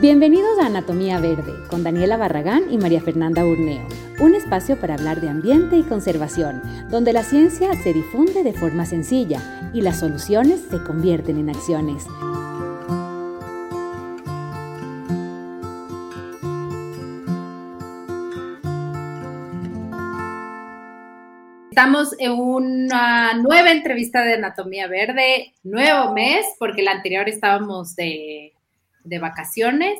Bienvenidos a Anatomía Verde con Daniela Barragán y María Fernanda Urneo, un espacio para hablar de ambiente y conservación, donde la ciencia se difunde de forma sencilla y las soluciones se convierten en acciones. Estamos en una nueva entrevista de Anatomía Verde, nuevo mes, porque la anterior estábamos de de vacaciones.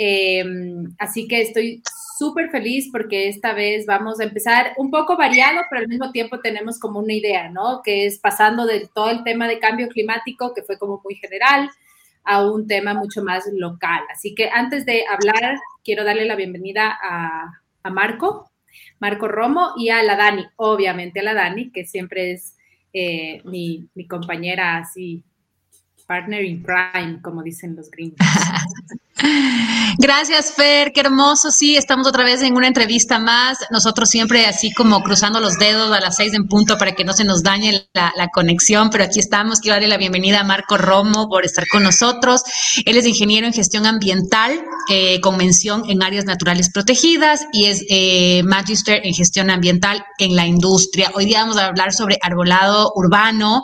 Em, así que estoy súper feliz porque esta vez vamos a empezar un poco variado, pero al mismo tiempo tenemos como una idea, ¿no? Que es pasando de todo el tema de cambio climático, que fue como muy general, a un tema mucho más local. Así que antes de hablar, quiero darle la bienvenida a, Marco, Marco Romo, y a la Dani, obviamente a la Dani, que siempre es eh, mi, mi compañera así partner in crime, como dicen los gringos. Gracias, Fer, qué hermoso. Sí, estamos otra vez en una entrevista más. Nosotros siempre así como cruzando los dedos a las seis en punto para que no se nos dañe la, conexión, pero aquí estamos. Quiero darle la bienvenida a Marco Romo por estar con nosotros. Él es ingeniero en gestión ambiental eh, con mención en áreas naturales protegidas y es eh, magister en gestión ambiental en la industria. Hoy día vamos a hablar sobre arbolado urbano.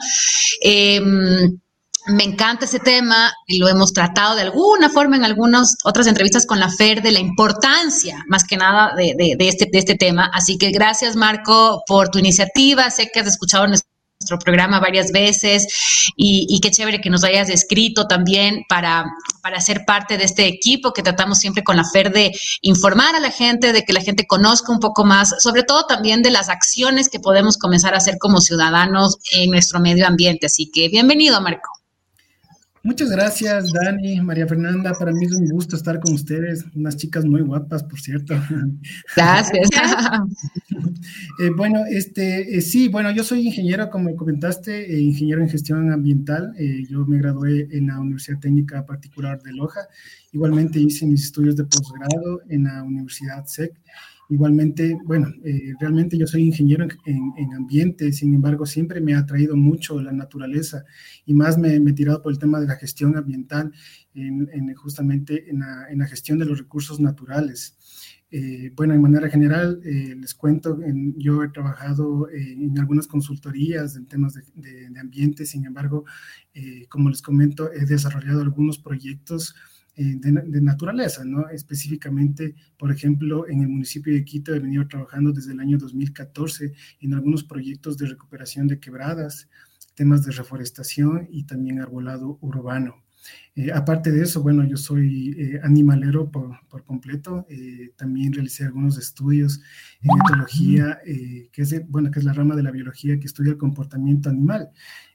Em, me encanta ese tema y lo hemos tratado de alguna forma en algunas otras entrevistas con la FER de la importancia, más que nada, de, este, de este tema. Así que gracias, Marco, por tu iniciativa. Sé que has escuchado nuestro programa varias veces y, qué chévere que nos hayas escrito también para, para ser parte de este equipo que tratamos siempre con la FER de informar a la gente, de que la gente conozca un poco más, sobre todo también de las acciones que podemos comenzar a hacer como ciudadanos en nuestro medio ambiente. Así que bienvenido, Marco. Muchas gracias, Dani, María Fernanda. Para mí es un gusto estar con ustedes, unas chicas muy guapas, por cierto. Gracias. Eh, bueno, este, eh, sí, bueno, yo soy ingeniero, como comentaste, eh, ingeniero en gestión ambiental. yo me gradué en la Universidad Técnica Particular de Loja. Igualmente hice mis estudios de posgrado en la Universidad SEC. Igualmente, bueno, eh, realmente yo soy ingeniero en, ambiente, sin embargo, siempre me ha atraído mucho la naturaleza y más me, he tirado por el tema de la gestión ambiental, en, justamente en la, gestión de los recursos naturales. Eh, bueno, de manera general, eh, les cuento, yo he trabajado en algunas consultorías en temas de, de ambiente, sin embargo, como les comento, he desarrollado algunos proyectos eh, de, naturaleza, ¿no? Específicamente, por ejemplo, en el municipio de Quito he venido trabajando desde el año 2014 en algunos proyectos de recuperación de quebradas, temas de reforestación y también arbolado urbano. Eh, aparte de eso, bueno, yo soy eh, animalero por, completo. también realicé algunos estudios en etología, que es, bueno, que es la rama de la biología que estudia el comportamiento animal.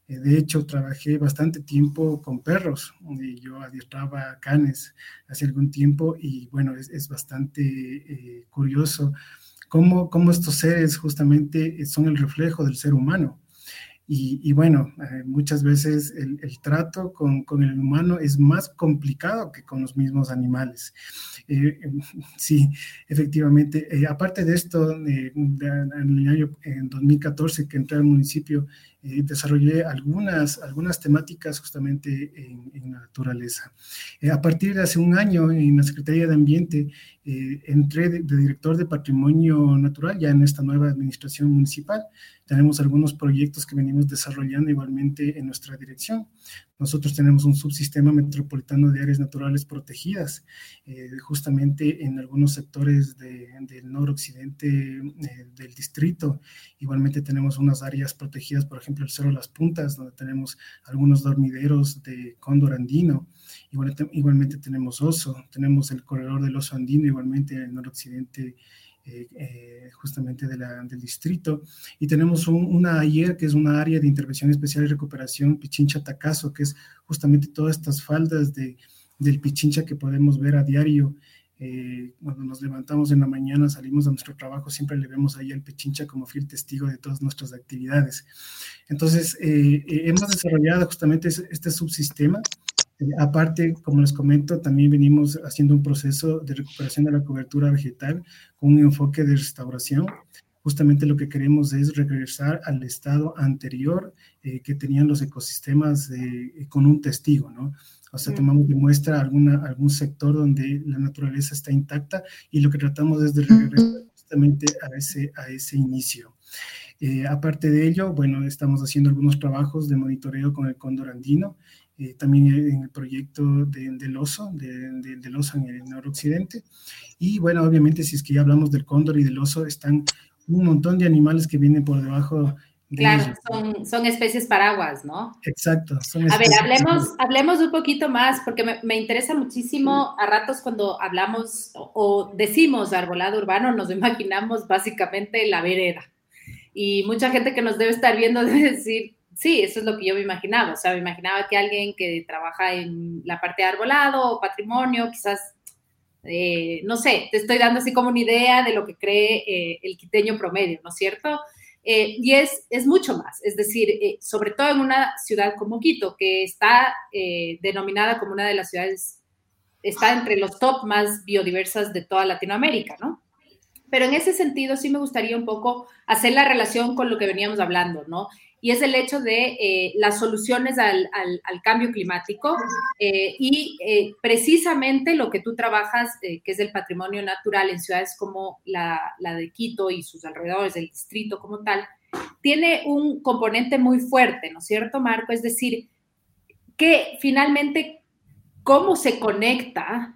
Eh, de hecho, trabajé bastante tiempo con perros. yo adiestraba canes hace algún tiempo y bueno, es, bastante eh, curioso cómo, cómo, estos seres justamente son el reflejo del ser humano. Y, bueno, eh, muchas veces el, trato con, con, el humano es más complicado que con los mismos animales. sí, efectivamente. aparte de esto, en el año en 2014 que entré al municipio, eh, desarrollé algunas, algunas temáticas justamente en, en naturaleza. Eh, a partir de hace un año en la Secretaría de Ambiente eh, entré de, director de Patrimonio Natural ya en esta nueva administración municipal. Tenemos algunos proyectos que venimos desarrollando igualmente en nuestra dirección. Nosotros tenemos un subsistema metropolitano de áreas naturales protegidas, eh, justamente en algunos sectores del noroccidente eh, del distrito. Igualmente tenemos unas áreas protegidas, por ejemplo, el Cerro Las Puntas, donde tenemos algunos dormideros de cóndor andino. Igualmente, igualmente tenemos oso, tenemos el corredor del oso andino, igualmente en el noroccidente eh, justamente de la, del distrito. Y tenemos una AIER, que es una área de intervención especial y recuperación, Pichincha Tacazo, que es justamente todas estas faldas de, del Pichincha que podemos ver a diario. Eh, cuando nos levantamos en la mañana, salimos a nuestro trabajo, siempre le vemos ahí al Pichincha como fiel testigo de todas nuestras actividades. Entonces, hemos desarrollado justamente este subsistema aparte, como les comento, también venimos haciendo un proceso de recuperación de la cobertura vegetal con un enfoque de restauración. justamente lo que queremos es regresar al estado anterior eh, que tenían los ecosistemas con un testigo, ¿no? O sea, tomamos de muestra alguna, algún sector donde la naturaleza está intacta y lo que tratamos es de regresar justamente a ese, a ese inicio. Eh, aparte de ello, bueno, estamos haciendo algunos trabajos de monitoreo con el cóndor andino, eh, también en el proyecto del oso, del oso en el noroccidente. Y bueno, obviamente, si es que ya hablamos del cóndor y del oso, están un montón de animales que vienen por debajo Claro, son, son, especies paraguas, ¿no? Exacto. a ver, hablemos, hablemos un poquito más, porque me, interesa muchísimo a ratos cuando hablamos o, decimos arbolado urbano, nos imaginamos básicamente la vereda. Y mucha gente que nos debe estar viendo debe decir, sí, eso es lo que yo me imaginaba. O sea, me imaginaba que alguien que trabaja en la parte de arbolado o patrimonio, quizás, eh, no sé, te estoy dando así como una idea de lo que cree eh, el quiteño promedio, ¿no es cierto? Eh, y es, es mucho más, es decir, eh, sobre todo en una ciudad como Quito, que está denominada como una de las ciudades, está entre los top más biodiversas de toda Latinoamérica, ¿no? Pero en ese sentido sí me gustaría un poco hacer la relación con lo que veníamos hablando, ¿no? Y es el hecho de eh, las soluciones al, cambio climático eh, y eh, precisamente lo que tú trabajas, que es el patrimonio natural en ciudades como la, la, de Quito y sus alrededores, el distrito como tal, tiene un componente muy fuerte, ¿no es cierto, Marco? Es decir, que finalmente, ¿cómo se conecta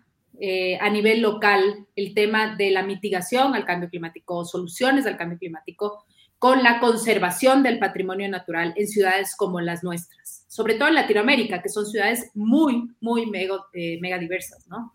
a nivel local el tema de la mitigación al cambio climático, soluciones al cambio climático, con la conservación del patrimonio natural en ciudades como las nuestras, sobre todo en Latinoamérica, que son ciudades muy, muy mega, eh, mega diversas, ¿no?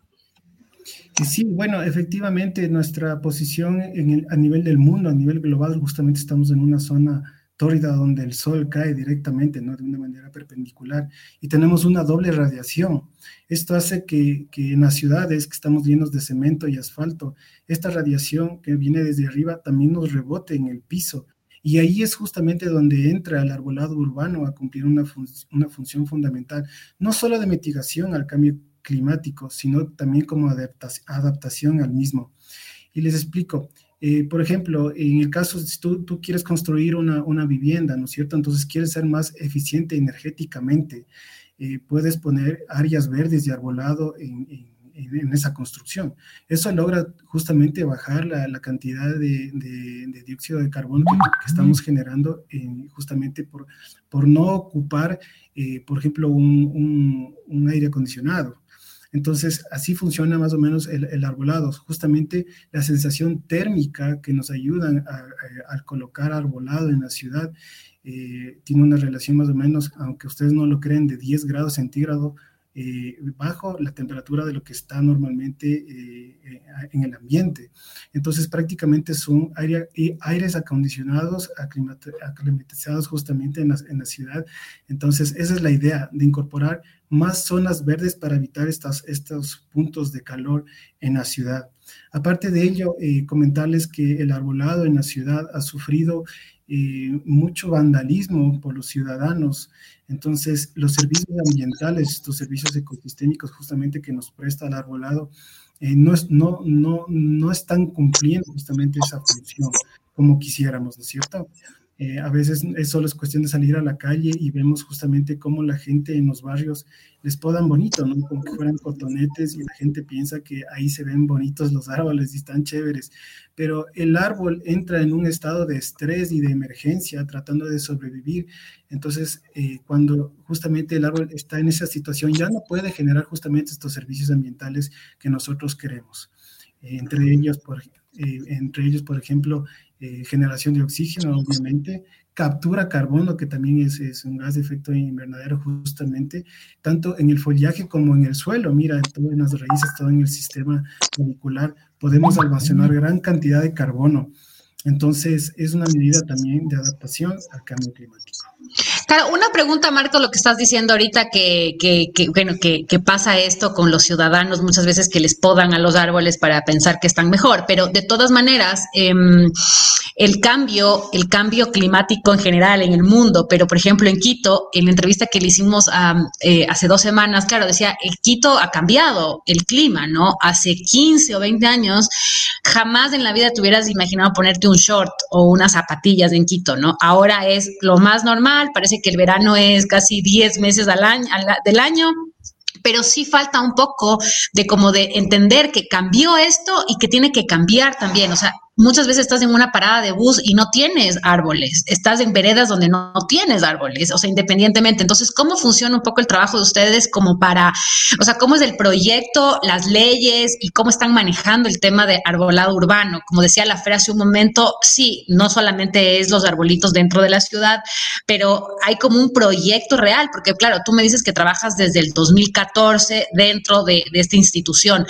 Sí, bueno, efectivamente nuestra posición a nivel del mundo, a nivel global, justamente estamos en una zona tórrida donde el sol cae directamente, ¿no? De una manera perpendicular y tenemos una doble radiación. Esto hace que, que, en las ciudades que estamos llenos de cemento y asfalto, esta radiación que viene desde arriba también nos rebote en el piso y ahí es justamente donde entra el arbolado urbano a cumplir una, una función fundamental, no solo de mitigación al cambio climático, sino también como adaptación al mismo. Y les explico, eh, por ejemplo, en el caso, si tú, tú quieres construir una, una, vivienda, ¿no es cierto? Entonces quieres ser más eficiente energéticamente, eh, puedes poner áreas verdes y arbolado en esa construcción. Eso logra justamente bajar la, cantidad de, dióxido de carbono que, estamos generando justamente por, por no ocupar, eh, por ejemplo, un, aire acondicionado. Entonces, así funciona más o menos el, arbolado, justamente la sensación térmica que nos ayuda al colocar arbolado en la ciudad eh, tiene una relación más o menos, aunque ustedes no lo creen, de 10 grados centígrados eh, bajo la temperatura de lo que está normalmente eh, eh, en el ambiente. Entonces prácticamente son aire, aires acondicionados, aclimatizados justamente en la, en la, ciudad. Entonces esa es la idea de incorporar más zonas verdes para evitar estas, estos puntos de calor en la ciudad. Aparte de ello, comentarles que el arbolado en la ciudad ha sufrido mucho vandalismo por los ciudadanos. Entonces, los servicios ambientales, estos servicios ecosistémicos justamente que nos presta el arbolado, eh, no, no, no, no están cumpliendo justamente esa función como quisiéramos, ¿no es cierto? Eh, a veces es solo es cuestión de salir a la calle y vemos justamente cómo la gente en los barrios les podan bonito, ¿no? Como que fueran cotonetes y la gente piensa que ahí se ven bonitos los árboles y están chéveres. Pero el árbol entra en un estado de estrés y de emergencia tratando de sobrevivir. Entonces, eh, cuando justamente el árbol está en esa situación, ya no puede generar justamente estos servicios ambientales que nosotros queremos. entre ellos, por, eh, entre ellos, por ejemplo, eh, generación de oxígeno, obviamente, captura carbono, que también es, es, un gas de efecto invernadero justamente, tanto en el follaje como en el suelo. Mira, todo en las raíces, todo en el sistema radicular, podemos almacenar gran cantidad de carbono. Entonces, es una medida también de adaptación al cambio climático. Claro, una pregunta, Marco, lo que estás diciendo ahorita, que, que, que bueno, que, pasa esto con los ciudadanos muchas veces que les podan a los árboles para pensar que están mejor, pero de todas maneras, eh, el cambio, el cambio climático en general en el mundo, pero por ejemplo en Quito, en la entrevista que le hicimos eh, hace dos semanas, claro, decía, el Quito ha cambiado el clima, ¿no? Hace 15 o 20 años, jamás en la vida te hubieras imaginado ponerte un short o unas zapatillas en Quito, ¿no? Ahora es lo más normal, parece que el verano es casi 10 meses al año, del año, pero sí falta un poco de como de entender que cambió esto y que tiene que cambiar también. O sea, muchas veces estás en una parada de bus y no tienes árboles, estás en veredas donde no, tienes árboles, o sea, independientemente. Entonces, ¿cómo funciona un poco el trabajo de ustedes como para, o sea, cómo es el proyecto, las leyes y cómo están manejando el tema de arbolado urbano? Como decía la Fer hace un momento, sí, no solamente es los arbolitos dentro de la ciudad, pero hay como un proyecto real, porque claro, tú me dices que trabajas desde el 2014 dentro de, esta institución.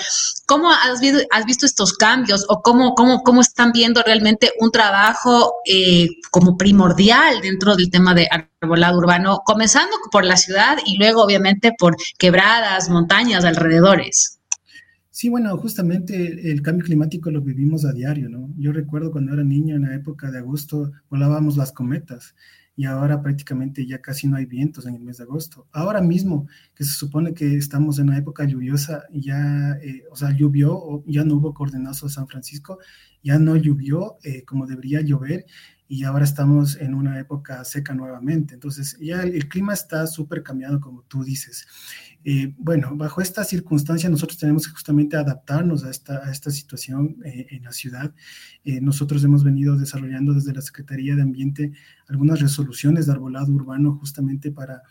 ¿Cómo has has visto estos cambios o cómo, cómo, cómo están viendo realmente un trabajo eh, como primordial dentro del tema de arbolado urbano, comenzando por la ciudad y luego obviamente por quebradas, montañas, alrededores. Sí, bueno, justamente el cambio climático lo vivimos a diario, ¿no? Yo recuerdo cuando era niño en la época de agosto volábamos las cometas y ahora prácticamente ya casi no hay vientos en el mes de agosto. Ahora mismo, que se supone que estamos en una época lluviosa, ya, eh, o sea, llovió, ya no hubo coordenazo de San Francisco, ya no llovió eh, como debería llover y ahora estamos en una época seca nuevamente. Entonces, ya el, clima está súper cambiado, como tú dices. Eh, bueno, bajo esta circunstancia nosotros tenemos que justamente adaptarnos a esta, situación eh, en la ciudad. Eh, nosotros hemos venido desarrollando desde la Secretaría de Ambiente algunas resoluciones de arbolado urbano justamente para,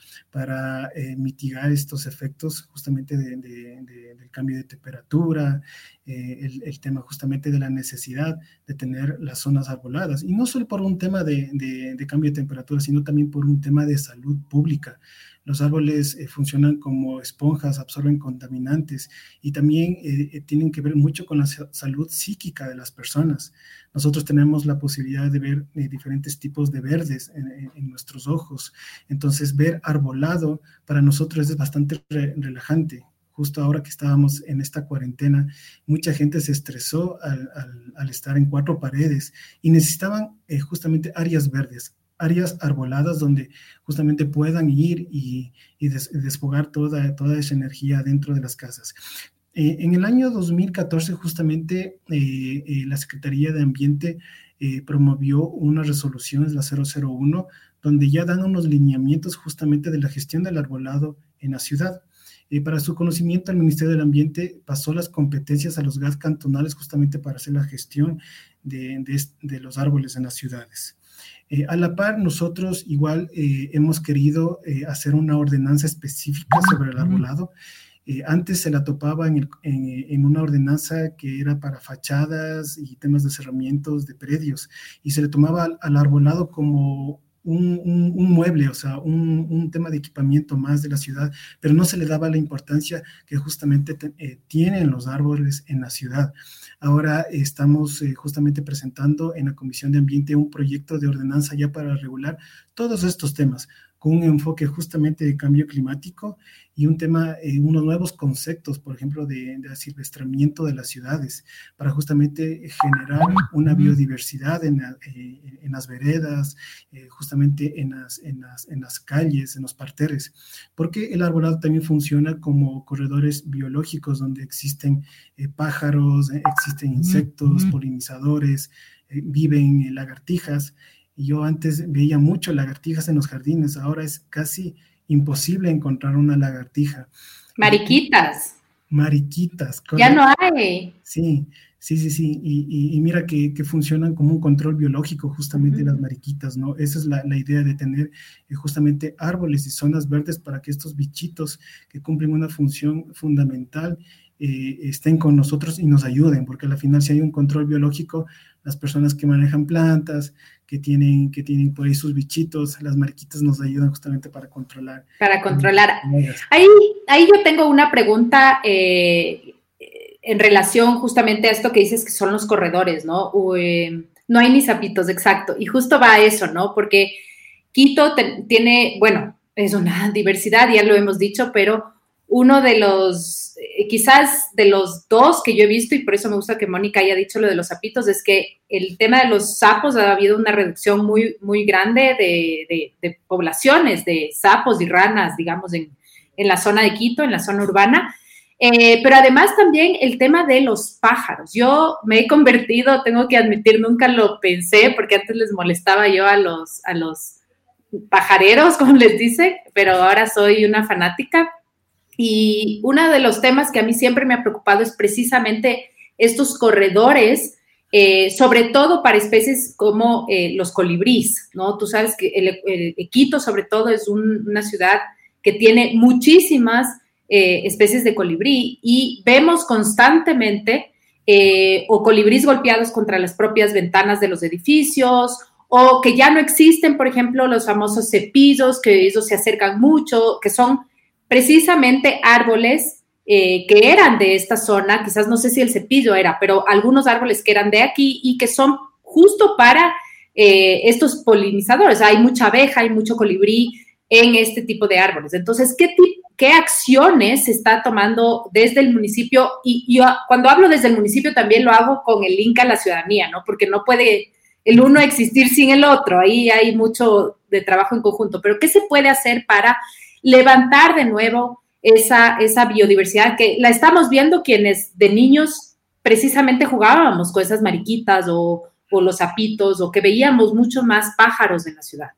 mitigar estos efectos justamente de, del cambio de temperatura, el, tema justamente de la necesidad de tener las zonas arboladas. Y no solo por un tema de cambio de temperatura, sino también por un tema de salud pública. Los árboles eh, funcionan como esponjas, absorben contaminantes y también eh, eh, tienen que ver mucho con la salud psíquica de las personas. Nosotros tenemos la posibilidad de ver diferentes tipos de verdes en, nuestros ojos. Entonces, ver arbolado para nosotros es bastante relajante justo ahora que estábamos en esta cuarentena, mucha gente se estresó al, estar en cuatro paredes y necesitaban justamente áreas verdes, áreas arboladas donde justamente puedan ir y, desfogar toda, toda esa energía dentro de las casas. Eh, en el año 2014, justamente, eh, eh, la Secretaría de Ambiente promovió unas resoluciones, la 001, donde ya dan unos lineamientos justamente de la gestión del arbolado en la ciudad. para su conocimiento, el Ministerio del Ambiente pasó las competencias a los GAT cantonales justamente para hacer la gestión de, de los árboles en las ciudades. Eh, a la par, nosotros igual eh, hemos querido eh, hacer una ordenanza específica sobre el arbolado. antes se la topaba en, en, una ordenanza que era para fachadas y temas de cerramientos de predios y se le tomaba al, al arbolado como un, mueble, o sea, un, tema de equipamiento más de la ciudad, pero no se le daba la importancia que justamente eh, tienen los árboles en la ciudad. Ahora estamos eh, justamente presentando en la Comisión de Ambiente un proyecto de ordenanza ya para regular todos estos temas, con un enfoque justamente de cambio climático y un tema, eh, unos nuevos conceptos, por ejemplo, de, de asilvestramiento de las ciudades, para justamente generar una biodiversidad en, eh, en las veredas, eh, justamente en las, en, las, en las calles, en los parterres, porque el arbolado también funciona como corredores biológicos donde existen pájaros, existen insectos, polinizadores, viven lagartijas, yo antes veía mucho lagartijas en los jardines, ahora es casi imposible encontrar una lagartija. Mariquitas. Mariquitas. Ya no hay. Sí, sí, sí, sí. Y, mira que, funcionan como un control biológico justamente las mariquitas, ¿no? Esa es la, idea de tener eh, justamente árboles y zonas verdes para que estos bichitos que cumplen una función fundamental eh, estén con nosotros y nos ayuden, porque al final si hay un control biológico, las personas que manejan plantas, que tienen, que tienen por ahí sus bichitos, las mariquitas nos ayudan justamente para controlar. Para controlar. Ahí, ahí yo tengo una pregunta eh, en relación justamente a esto que dices que son los corredores, ¿no? Eh, no hay ni zapitos, exacto. Y justo va a eso, ¿no? Porque Quito tiene, bueno, es una diversidad, ya lo hemos dicho, pero uno de los, eh, quizás de los dos que yo he visto, y por eso me gusta que Mónica haya dicho lo de los sapitos, es que el tema de los sapos ha habido una reducción muy, muy grande de, poblaciones de sapos y ranas, digamos, en, la zona de Quito, en la zona urbana. Eh, pero además también el tema de los pájaros. Yo me he convertido, tengo que admitir, nunca lo pensé, porque antes les molestaba yo a los, a los pajareros, como les dice, pero ahora soy una fanática y uno de los temas que a mí siempre me ha preocupado es precisamente estos corredores, eh, sobre todo para especies como eh, los colibríes, ¿no? Tú sabes que el, Quito, sobre todo, es una ciudad que tiene muchísimas eh, especies de colibrí y vemos constantemente o colibríes golpeados contra las propias ventanas de los edificios o que ya no existen, por ejemplo, los famosos cepillos, que ellos se acercan mucho, que son precisamente árboles eh, que eran de esta zona, quizás no sé si el cepillo era, pero algunos árboles que eran de aquí y que son justo para eh, estos polinizadores. Hay mucha abeja, hay mucho colibrí en este tipo de árboles. Entonces, ¿qué, acciones se está tomando desde el municipio? Y yo cuando hablo desde el municipio también lo hago con el link a la ciudadanía, ¿no? Porque no puede el uno existir sin el otro. Ahí hay mucho de trabajo en conjunto. Pero ¿qué se puede hacer para levantar de nuevo esa, esa biodiversidad que la estamos viendo quienes de niños precisamente jugábamos con esas mariquitas o, o los sapitos o que veíamos mucho más pájaros en la ciudad.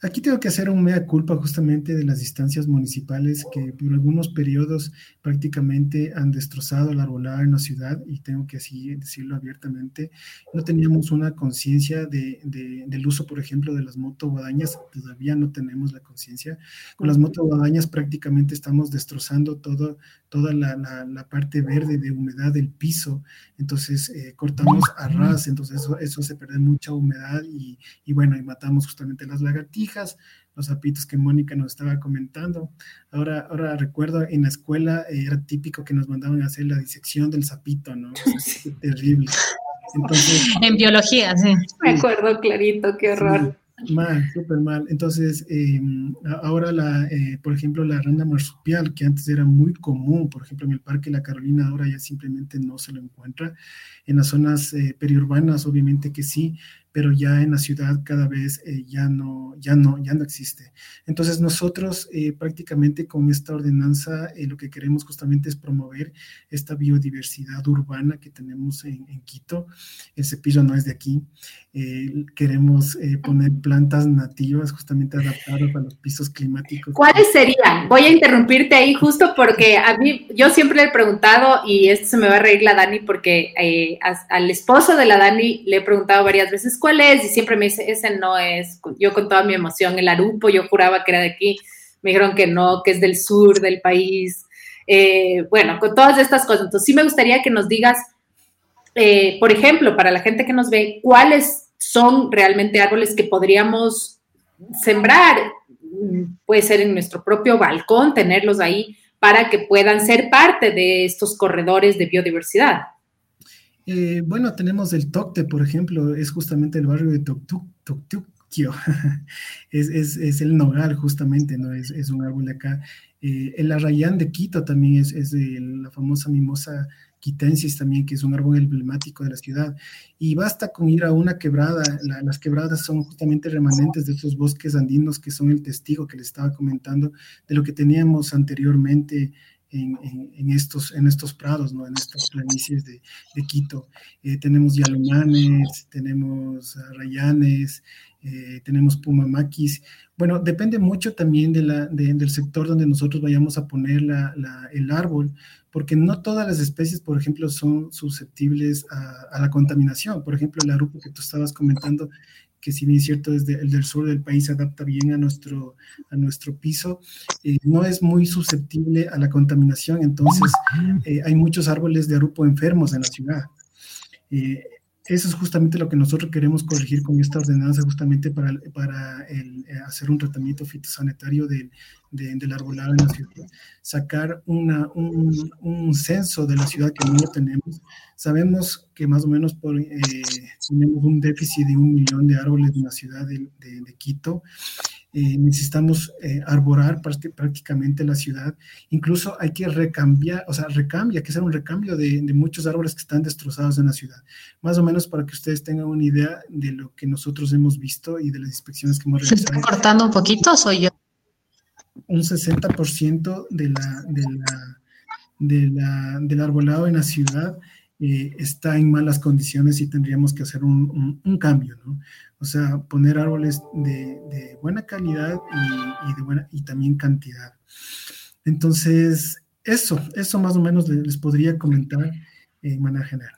Aquí tengo que hacer un mea culpa justamente de las distancias municipales que por algunos periodos prácticamente han destrozado la arbolada en la ciudad y tengo que así decirlo abiertamente. No teníamos una conciencia de, del uso, por ejemplo, de las motoguadañas, todavía no tenemos la conciencia. Con las motoguadañas prácticamente estamos destrozando todo, toda la, la, parte verde de humedad del piso, entonces eh, cortamos a ras, entonces eso, eso se pierde mucha humedad y, y bueno, y matamos justamente las lagartijas los zapitos que Mónica nos estaba comentando. Ahora, ahora recuerdo en la escuela eh, era típico que nos mandaban a hacer la disección del sapito, ¿no? Es terrible. en biología, sí. Me acuerdo clarito, qué horror. Mal, súper mal. Entonces, em, ahora, la, eh, por ejemplo, la rana marsupial, que antes era muy común, por ejemplo, en el Parque La Carolina, ahora ya simplemente no se lo encuentra. En las zonas eh, periurbanas, obviamente que sí, pero ya en la ciudad cada vez eh, ya, no, ya, no, ya no existe. Entonces nosotros eh, prácticamente con esta ordenanza eh, lo que queremos justamente es promover esta biodiversidad urbana que tenemos en, Quito. El cepillo no es de aquí. queremos poner plantas nativas justamente adaptadas a los pisos climáticos. ¿Cuáles serían? Voy a interrumpirte ahí justo porque a mí, yo siempre le he preguntado, y esto se me va a reír la Dani porque al esposo de la Dani le he preguntado varias veces, ¿cuál es? Y siempre me dice, ese no es. Yo con toda mi emoción, el arupo, yo juraba que era de aquí. Me dijeron que no, que es del sur del país. Eh, bueno, con todas estas cosas. Entonces, sí me gustaría que nos digas, eh, por ejemplo, para la gente que nos ve, cuáles son realmente árboles que podríamos sembrar. Puede ser en nuestro propio balcón, tenerlos ahí para que puedan ser parte de estos corredores de biodiversidad. Eh, bueno, tenemos el Tocte, por ejemplo, es justamente el barrio de Toctuquio. es, es, el nogal, justamente, ¿no? Es, un árbol de acá. Eh, el arrayán de Quito también es, la famosa mimosa quitensis también, que es un árbol emblemático de la ciudad. Y basta con ir a una quebrada. las quebradas son justamente remanentes de esos bosques andinos que son el testigo que les estaba comentando de lo que teníamos anteriormente en, estos, en estos prados, ¿no? en estas planicies de, Quito. Eh, tenemos yalumanes, tenemos rayanes, eh, tenemos pumamaquis. Bueno, depende mucho también de la, del sector donde nosotros vayamos a poner la, el árbol, porque no todas las especies, por ejemplo, son susceptibles a, a la contaminación. Por ejemplo, el arupo que tú estabas comentando que si bien es cierto desde el del sur del país se adapta bien a nuestro, a nuestro piso, eh, no es muy susceptible a la contaminación, entonces eh, hay muchos árboles de arupo enfermos en la ciudad. Eh, eso es justamente lo que nosotros queremos corregir con esta ordenanza, justamente para, para el, eh, hacer un tratamiento fitosanitario del, del arbolado en la ciudad, sacar una, un, un, censo de la ciudad que no lo tenemos. Sabemos que más o menos por, eh, tenemos un déficit de un millón de árboles en la ciudad de, de, de Quito eh, necesitamos eh, arborar prácticamente la ciudad. Incluso hay que recambiar, o sea, recambia, hay que hacer un recambio de, muchos árboles que están destrozados en la ciudad. Más o menos para que ustedes tengan una idea de lo que nosotros hemos visto y de las inspecciones que hemos realizado. ¿Se está cortando un poquito soy yo? Un 60% de la, de la, de la, del arbolado en la ciudad eh, está en malas condiciones y tendríamos que hacer un, un, cambio, ¿no? O sea, poner árboles de, de buena calidad y, y, de buena, y también cantidad. Entonces, eso, eso más o menos les, podría comentar en manera general.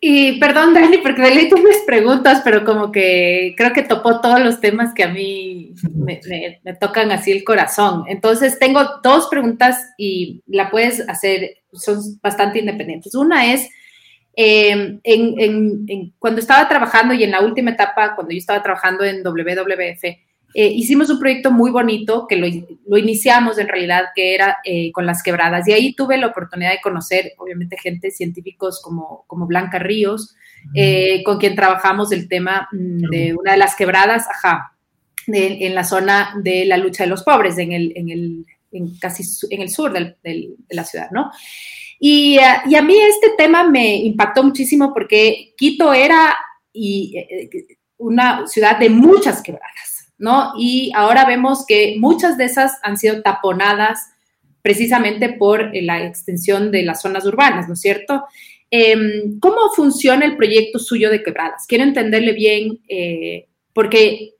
Y perdón, Dani, porque de ley mis preguntas, pero como que creo que topó todos los temas que a mí me, me, me, tocan así el corazón. Entonces, tengo dos preguntas y la puedes hacer, son bastante independientes. Una es, eh, en, en, cuando estaba trabajando y en la última etapa, cuando yo estaba trabajando en WWF, eh, hicimos un proyecto muy bonito que lo, lo iniciamos en realidad, que era eh, con las quebradas. Y ahí tuve la oportunidad de conocer, obviamente, gente, científicos como, como Blanca Ríos, eh, con quien trabajamos el tema mm, de una de las quebradas, ajá, de, en la zona de la lucha de los pobres, en el, en el en casi en el sur del, del, de la ciudad, ¿no? Y, uh, y, a mí este tema me impactó muchísimo porque Quito era y, eh, una ciudad de muchas quebradas, ¿no? Y ahora vemos que muchas de esas han sido taponadas precisamente por eh, la extensión de las zonas urbanas, ¿no es cierto? Eh, ¿Cómo funciona el proyecto suyo de quebradas? Quiero entenderle bien, eh, porque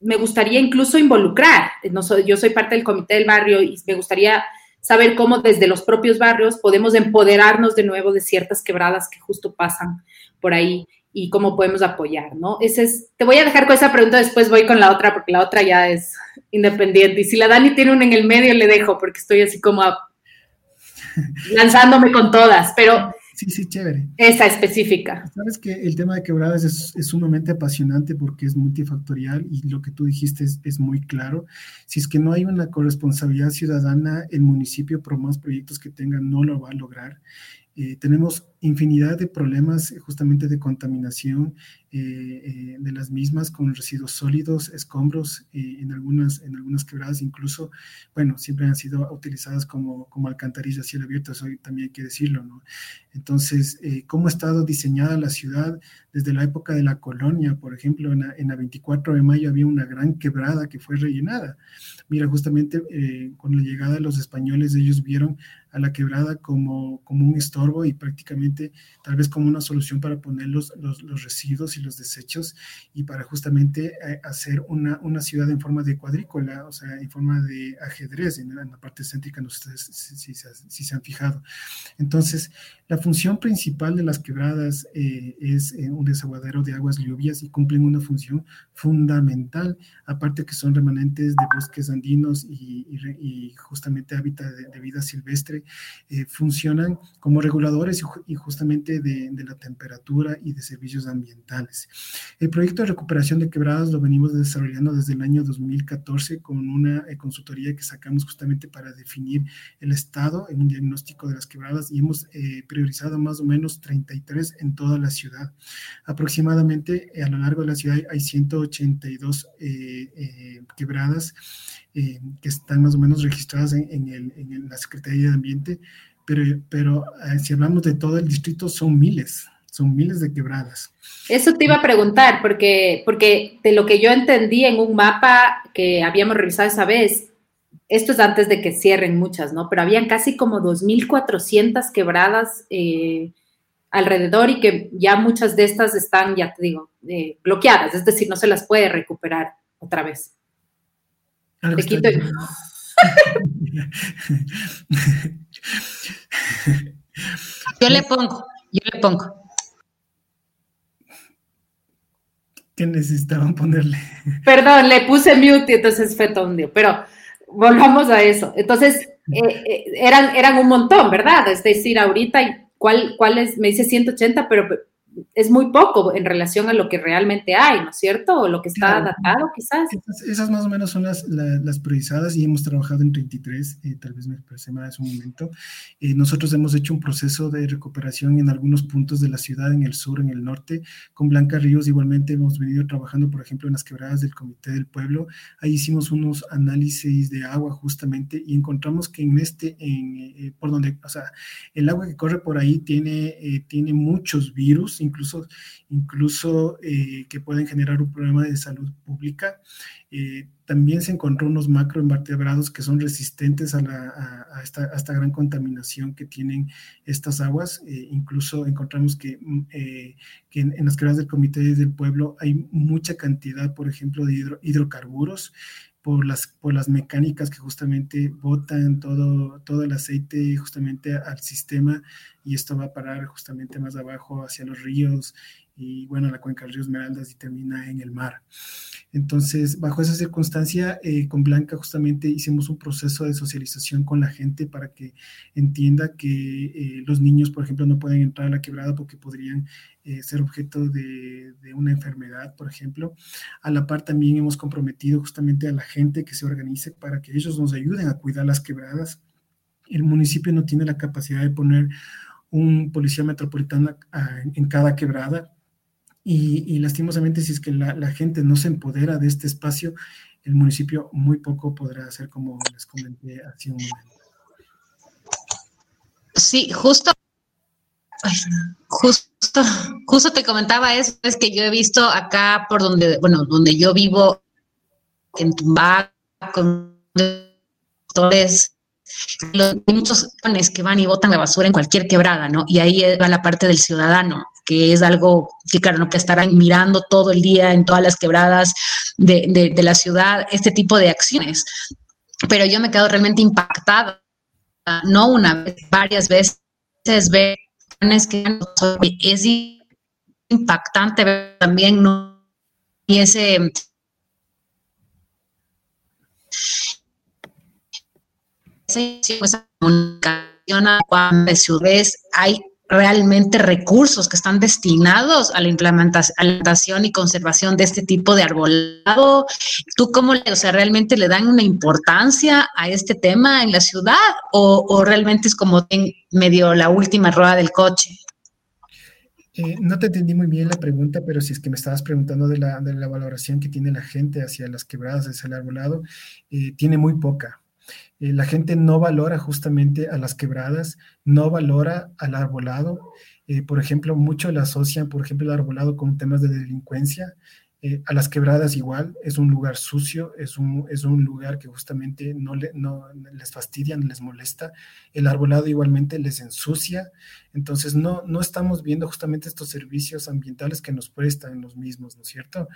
me gustaría incluso involucrar, yo soy parte del comité del barrio y me gustaría saber cómo desde los propios barrios podemos empoderarnos de nuevo de ciertas quebradas que justo pasan por ahí y cómo podemos apoyar, ¿no? Ese es, te voy a dejar con esa pregunta, después voy con la otra, porque la otra ya es independiente. Y si la Dani tiene una en el medio, le dejo, porque estoy así como a, lanzándome con todas, pero Sí, sí, chévere. Esa específica. Sabes que el tema de quebradas es, es sumamente apasionante porque es multifactorial y lo que tú dijiste es, es, muy claro. Si es que no hay una corresponsabilidad ciudadana, el municipio, por más proyectos que tenga, no lo va a lograr. Eh, tenemos infinidad de problemas eh, justamente de contaminación eh, eh, de las mismas con residuos sólidos, escombros, en, algunas, en algunas quebradas incluso, bueno, siempre han sido utilizadas como, como alcantarillas a cielo abierto, eso también hay que decirlo, ¿no? Entonces, ¿cómo ha estado diseñada la ciudad desde la época de la colonia? Por ejemplo, en la, en la 24 de mayo había una gran quebrada que fue rellenada. Mira, justamente con la llegada de los españoles, ellos vieron a la quebrada como, como un estorbo y prácticamente tal vez como una solución para poner los, los, los residuos y los desechos y para justamente eh, hacer una, una, ciudad en forma de cuadrícula, o sea, en forma de ajedrez en, en la parte céntrica, no sé si, si, si, se han fijado. Entonces, la función principal de las quebradas eh, es eh, un desaguadero de aguas lluvias y cumplen una función fundamental, aparte que son remanentes de bosques andinos y, y, y justamente hábitat de, de vida silvestre, eh, funcionan como reguladores y, y justamente de, la temperatura y de servicios ambientales. El proyecto de recuperación de quebradas lo venimos desarrollando desde el año 2014 con una eh, consultoría que sacamos justamente para definir el estado en un diagnóstico de las quebradas y hemos eh, priorizado más o menos 33 en toda la ciudad. Aproximadamente eh, a lo largo de la ciudad hay 182 eh, quebradas que están más o menos registradas en, en la Secretaría de Ambiente, pero, pero si hablamos de todo el distrito son miles, son miles de quebradas. Eso te iba a preguntar, porque, porque de lo que yo entendí en un mapa que habíamos revisado esa vez, esto es antes de que cierren muchas, ¿no? Pero habían casi como 2.400 quebradas eh, alrededor y que ya muchas de estas están, ya te digo, eh, bloqueadas, es decir, no se las puede recuperar otra vez. Te quito el... Yo le pongo, yo le pongo. que necesitaban ponerle. Perdón, le puse mute y entonces fue día, pero volvamos a eso. Entonces, eh, eh, eran, eran un montón, ¿verdad? Es decir, ahorita, ¿cuál, cuál es? Me dice 180, pero es muy poco en relación a lo que realmente hay, ¿no es cierto? O lo que está adaptado quizás. Esas, más o menos son las, las, priorizadas y hemos trabajado en 33, eh, tal vez me parece más un momento. Eh, nosotros hemos hecho un proceso de recuperación en algunos puntos de la ciudad, en el sur, en el norte. Con Blanca Ríos igualmente hemos venido trabajando, por ejemplo, en las quebradas del Comité del Pueblo. Ahí hicimos unos análisis de agua justamente y encontramos que en este, en, eh, por donde, o sea, el agua que corre por ahí tiene, tiene muchos virus, incluso, incluso eh, que pueden generar un problema de salud pública. Eh, también se encontró unos macroinvertebrados que son resistentes a, a, esta, gran contaminación que tienen estas aguas. Eh, incluso encontramos que, mm, que en, las quebradas del Comité del Pueblo hay mucha cantidad, por ejemplo, de hidrocarburos por las, por las mecánicas que justamente botan todo, todo el aceite justamente al sistema y esto va a parar justamente más abajo hacia los ríos y bueno, la cuenca del río Esmeraldas y termina en el mar. Entonces, bajo esa circunstancia, eh, con Blanca justamente hicimos un proceso de socialización con la gente para que entienda que eh, los niños, por ejemplo, no pueden entrar a la quebrada porque podrían eh, ser objeto de, una enfermedad, por ejemplo. A la par también hemos comprometido justamente a la gente que se organice para que ellos nos ayuden a cuidar las quebradas. El municipio no tiene la capacidad de poner un policía metropolitano ah, en cada quebrada y, lastimosamente si es que la, gente no se empodera de este espacio, el municipio muy poco podrá hacer como les comenté hace un momento. Sí, justo Justo, justo te comentaba eso, es que yo he visto acá por donde, bueno, donde yo vivo, en Tumbaco, con los, muchos que van y botan la basura en cualquier quebrada, ¿no? Y ahí va la parte del ciudadano, que es algo que, claro, no que estarán mirando todo el día en todas las quebradas de, de, de la ciudad, este tipo de acciones. Pero yo me quedo realmente impactada, no una vez, varias veces, ver que es impactante ver también ¿no? y ese esa comunicación a ciudades hay realmente recursos que están destinados a la implementación y conservación de este tipo de arbolado. ¿Tú cómo, o sea, realmente le dan una importancia a este tema en la ciudad o, realmente es como en medio la última rueda del coche? Eh, no te entendí muy bien la pregunta, pero si es que me estabas preguntando de la, de la valoración que tiene la gente hacia las quebradas, hacia el arbolado, eh, tiene muy poca. Eh, la gente no valora justamente a las quebradas, no valora al arbolado. Eh, por ejemplo, mucho la asocian, por ejemplo, el arbolado con temas de delincuencia. Eh, a las quebradas igual, es un lugar sucio, es un, es un lugar que justamente no, le, no les fastidian, les molesta. El arbolado igualmente les ensucia. Entonces, no, no estamos viendo justamente estos servicios ambientales que nos prestan los mismos, ¿no es cierto?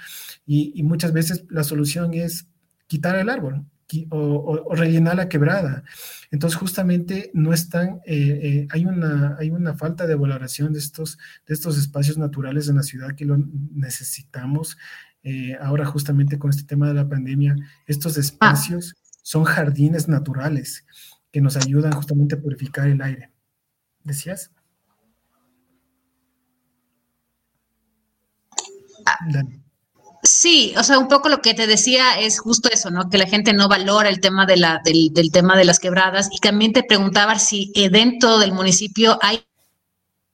Y, y muchas veces la solución es quitar el árbol, o, rellenar la quebrada. Entonces, justamente no están, eh, eh, hay, una, hay una falta de valoración de estos, de estos espacios naturales en la ciudad que lo necesitamos. Eh, ahora, justamente con este tema de la pandemia, estos ah. espacios son jardines naturales que nos ayudan justamente a purificar el aire. ¿Decías? Ah. Sí, o sea, un poco lo que te decía es justo eso, ¿no? Que la gente no valora el tema de la, del, del tema de las quebradas y también te preguntaba si eh, dentro del municipio hay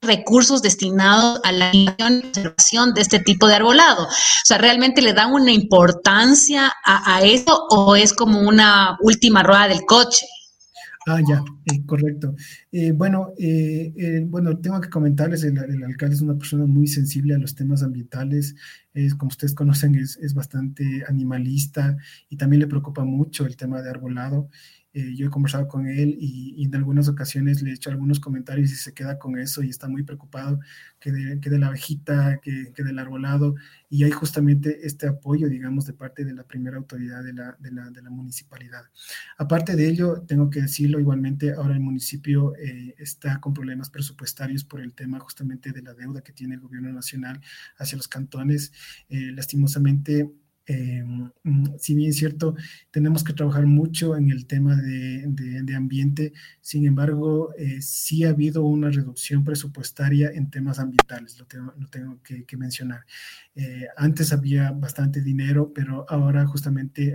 recursos destinados a la conservación de este tipo de arbolado. O sea, ¿realmente le dan una importancia a, eso o es como una última rueda del coche? Ah, ya, eh, correcto. Eh, bueno, eh, bueno, tengo que comentarles, el, el, alcalde es una persona muy sensible a los temas ambientales, es, como ustedes conocen, es, es bastante animalista y también le preocupa mucho el tema de arbolado. Eh, yo he conversado con él y, en algunas ocasiones le he hecho algunos comentarios y se queda con eso y está muy preocupado que de, que de la abejita, que, que, del arbolado. Y hay justamente este apoyo, digamos, de parte de la primera autoridad de la, de la, de la municipalidad. Aparte de ello, tengo que decirlo igualmente, ahora el municipio eh, está con problemas presupuestarios por el tema justamente de la deuda que tiene el gobierno nacional hacia los cantones. Eh, lastimosamente, eh, mm, si bien es cierto, tenemos que trabajar mucho en el tema de, ambiente, sin embargo, eh, sí ha habido una reducción presupuestaria en temas ambientales, lo tengo, que, mencionar. Eh, antes había bastante dinero, pero ahora justamente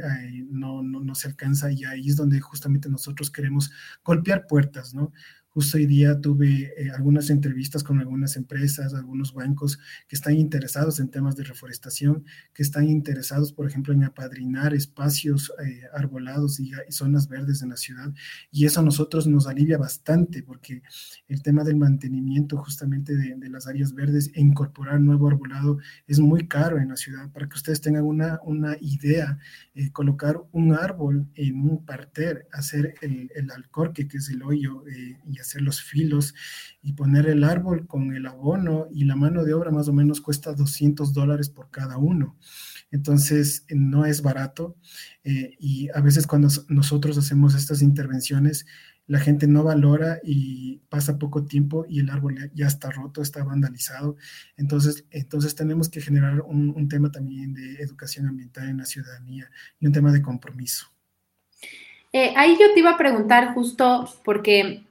no, no, no se alcanza y ahí es donde justamente nosotros queremos golpear puertas, ¿no? Justo hoy día tuve eh, algunas entrevistas con algunas empresas, algunos bancos que están interesados en temas de reforestación, que están interesados, por ejemplo, en apadrinar espacios eh, arbolados y, zonas verdes en la ciudad. Y eso a nosotros nos alivia bastante porque el tema del mantenimiento justamente de, las áreas verdes e incorporar nuevo arbolado es muy caro en la ciudad. Para que ustedes tengan una, una idea, eh, colocar un árbol en un parter, hacer el, el alcorque, que es el hoyo, y hacer los filos y poner el árbol con el abono y la mano de obra más o menos cuesta 200 dólares por cada uno. Entonces, no es barato eh, y a veces cuando nosotros hacemos estas intervenciones, la gente no valora y pasa poco tiempo y el árbol ya está roto, está vandalizado. Entonces, entonces tenemos que generar un tema también de educación ambiental en la ciudadanía y un tema de compromiso. Eh, ahí yo te iba a preguntar justo porque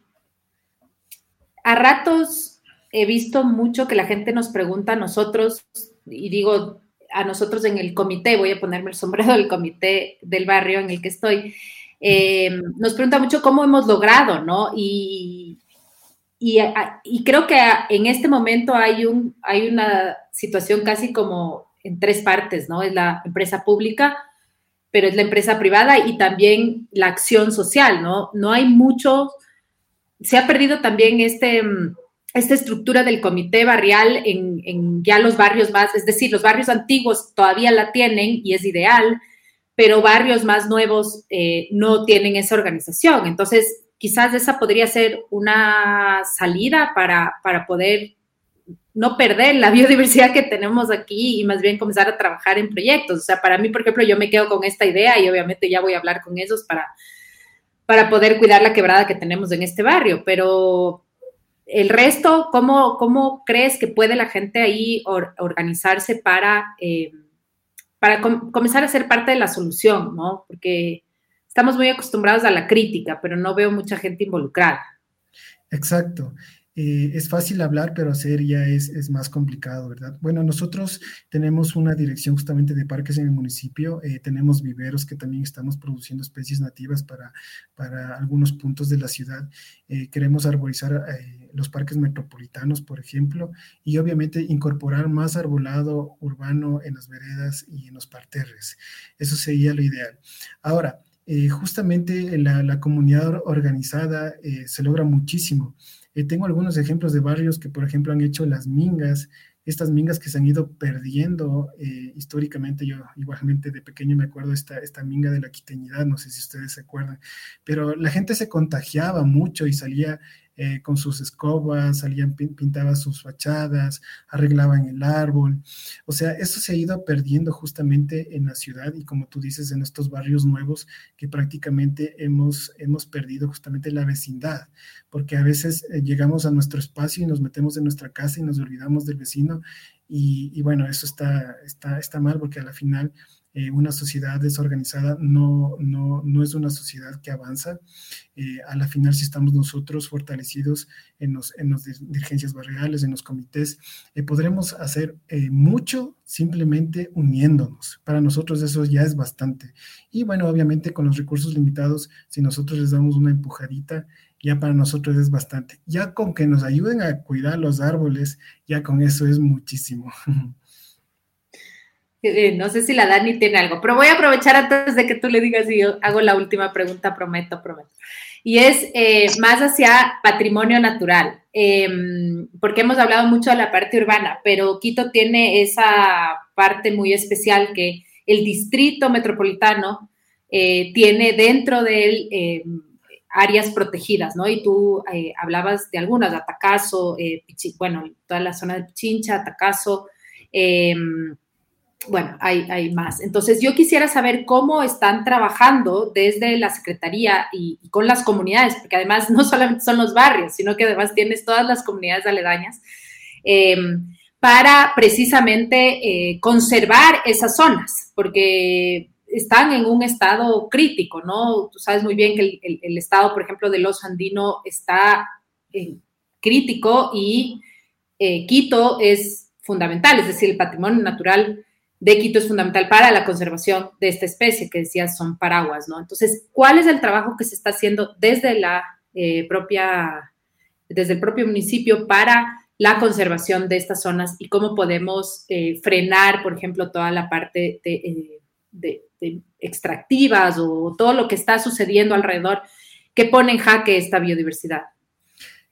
a ratos he visto mucho que la gente nos pregunta a nosotros, y digo a nosotros en el comité, voy a ponerme el sombrero del comité del barrio en el que estoy, eh, nos pregunta mucho cómo hemos logrado, ¿no? Y, y, creo que en este momento hay, un, hay una situación casi como en tres partes, ¿no? Es la empresa pública, pero es la empresa privada y también la acción social, ¿no? No hay mucho se ha perdido también este, mm, esta estructura del comité barrial en, ya los barrios más, es decir, los barrios antiguos todavía la tienen y es ideal, pero barrios más nuevos eh, no tienen esa organización. Entonces, quizás esa podría ser una salida para, para poder no perder la biodiversidad que tenemos aquí y más bien comenzar a trabajar en proyectos. O sea, para mí, por ejemplo, yo me quedo con esta idea y obviamente ya voy a hablar con ellos para para poder cuidar la quebrada que tenemos en este barrio, pero el resto, ¿cómo, cómo crees que puede la gente ahí organizarse para, eh, para comenzar a ser parte de la solución, ¿no? Porque estamos muy acostumbrados a la crítica, pero no veo mucha gente involucrada. Exacto. Eh, es fácil hablar, pero hacer ya es, más complicado, ¿verdad? Bueno, nosotros tenemos una dirección justamente de parques en el municipio, eh, tenemos viveros que también estamos produciendo especies nativas para, para algunos puntos de la ciudad. Eh, queremos arborizar los parques metropolitanos, por ejemplo, y obviamente incorporar más arbolado urbano en las veredas y en los parterres. Eso sería lo ideal. Ahora, justamente la, la, comunidad organizada se logra muchísimo. Eh, tengo algunos ejemplos de barrios que, por ejemplo, han hecho las mingas, estas mingas que se han ido perdiendo eh, históricamente. Yo igualmente de pequeño me acuerdo esta, esta minga de la quiteñidad, no sé si ustedes se acuerdan, pero la gente se contagiaba mucho y salía eh, con sus escobas, salían, pintaban sus fachadas, arreglaban el árbol. O sea, eso se ha ido perdiendo justamente en la ciudad y como tú dices, en estos barrios nuevos que prácticamente hemos, hemos perdido justamente la vecindad, porque a veces eh, llegamos a nuestro espacio y nos metemos en nuestra casa y nos olvidamos del vecino y, y bueno, eso está, está, está mal porque a la final eh, una sociedad desorganizada no, no, no, es una sociedad que avanza. Eh, a la final, si estamos nosotros fortalecidos en las en los dirigencias barriales, en los comités, eh, podremos hacer mucho simplemente uniéndonos. Para nosotros eso ya es bastante. Y bueno, obviamente con los recursos limitados, si nosotros les damos una empujadita, ya para nosotros es bastante. Ya con que nos ayuden a cuidar los árboles, ya con eso es muchísimo. Eh, no sé si la Dani tiene algo, pero voy a aprovechar antes de que tú le digas y yo hago la última pregunta, prometo, prometo. Y es eh, más hacia patrimonio natural, em, porque hemos hablado mucho de la parte urbana, pero Quito tiene esa parte muy especial que el distrito metropolitano eh, tiene dentro de él em, áreas protegidas, ¿no? Y tú hablabas de algunas, Atacazo, bueno, toda la zona de Pichincha, Atacazo, em, bueno, hay, más. Entonces, yo quisiera saber cómo están trabajando desde la Secretaría y, con las comunidades, porque además no solamente son los barrios, sino que además tienes todas las comunidades aledañas, em, para precisamente eh, conservar esas zonas, porque están en un estado crítico, ¿no? Tú sabes muy bien que el, estado, por ejemplo, de los andino está crítico y eh, Quito es fundamental, es decir, el patrimonio natural de Quito es fundamental para la conservación de esta especie, que decías son paraguas, ¿no? Entonces, ¿cuál es el trabajo que se está haciendo desde la eh, propia, desde el propio municipio para la conservación de estas zonas y cómo podemos eh, frenar, por ejemplo, toda la parte de, de, extractivas o todo lo que está sucediendo alrededor que pone en jaque esta biodiversidad?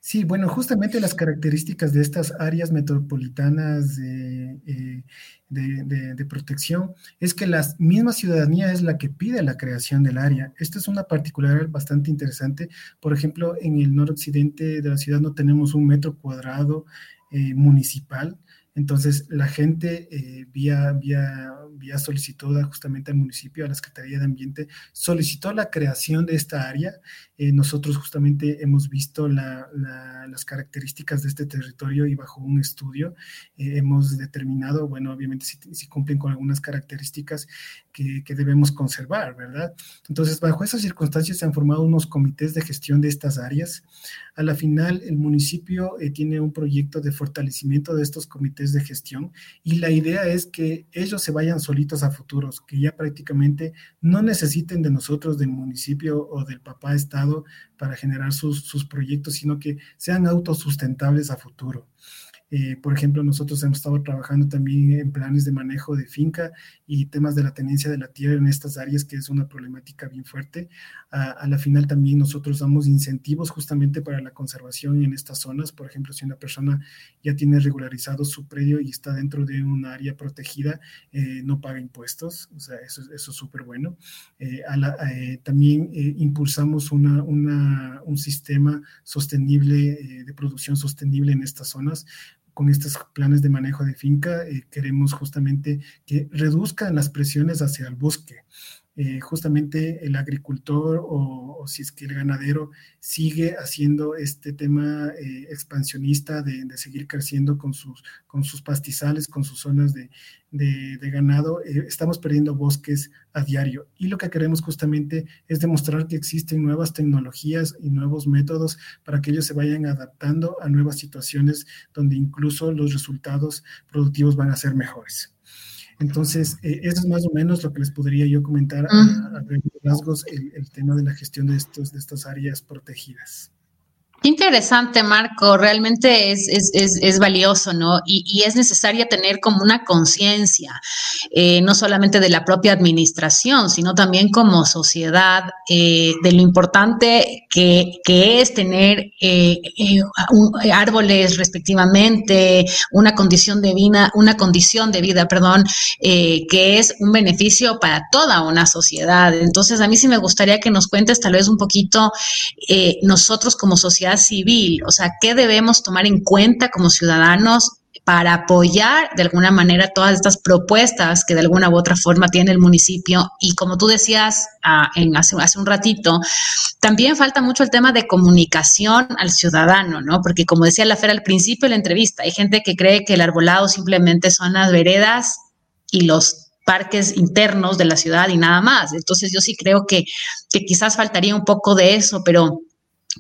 Sí, bueno, justamente las características de estas áreas metropolitanas de, eh, de, protección es que la misma ciudadanía es la que pide la creación del área. Esto es una particular bastante interesante. Por ejemplo, en el noroccidente de la ciudad no tenemos un metro cuadrado eh, municipal. Entonces, la gente eh, vía, vía, vía solicitud justamente al municipio, a la Secretaría de Ambiente, solicitó la creación de esta área. Eh, nosotros justamente hemos visto las características de este territorio y bajo un estudio eh, hemos determinado, bueno, obviamente si, cumplen con algunas características que, que, debemos conservar, ¿verdad? Entonces, bajo esas circunstancias se han formado unos comités de gestión de estas áreas. A la final, el municipio tiene un proyecto de fortalecimiento de estos comités de gestión y la idea es que ellos se vayan solitos a futuros, que ya prácticamente no necesiten de nosotros, del municipio o del papá Estado para generar sus, sus proyectos, sino que sean autosustentables a futuro. Eh, por ejemplo, nosotros hemos estado trabajando también en planes de manejo de finca y temas de la tenencia de la tierra en estas áreas, que es una problemática bien fuerte. A, la final también nosotros damos incentivos justamente para la conservación en estas zonas. Por ejemplo, si una persona ya tiene regularizado su predio y está dentro de un área protegida, eh, no paga impuestos. O sea, eso, eso es súper bueno. Eh, también impulsamos una, una, un sistema sostenible de producción sostenible en estas zonas con estos planes de manejo de finca eh, queremos justamente que reduzcan las presiones hacia el bosque. Eh, justamente el agricultor o, si es que el ganadero sigue haciendo este tema eh, expansionista de, seguir creciendo con sus, con sus pastizales, con sus zonas de, ganado, eh, estamos perdiendo bosques a diario. Y lo que queremos justamente es demostrar que existen nuevas tecnologías y nuevos métodos para que ellos se vayan adaptando a nuevas situaciones donde incluso los resultados productivos van a ser mejores. Entonces, eh, eso es más o menos lo que les podría yo comentar a, a, rasgos el, el, tema de la gestión de, estos, de estas áreas protegidas. Interesante, Marco. Realmente es, es, es, valioso, ¿no? Y, es necesaria tener como una conciencia, eh, no solamente de la propia administración, sino también como sociedad, eh, de lo importante que, que es tener eh, eh árboles respectivamente, una condición de vida, una condición de vida, perdón, que es un beneficio para toda una sociedad. Entonces, a mí sí me gustaría que nos cuentes tal vez un poquito nosotros como sociedad civil, o sea, ¿qué debemos tomar en cuenta como ciudadanos para apoyar de alguna manera todas estas propuestas que de alguna u otra forma tiene el municipio. Y como tú decías ah, en hace, un ratito, también falta mucho el tema de comunicación al ciudadano, ¿no? Porque como decía la Fer al principio de la entrevista, hay gente que cree que el arbolado simplemente son las veredas y los parques internos de la ciudad y nada más. Entonces yo sí creo que, que quizás faltaría un poco de eso, pero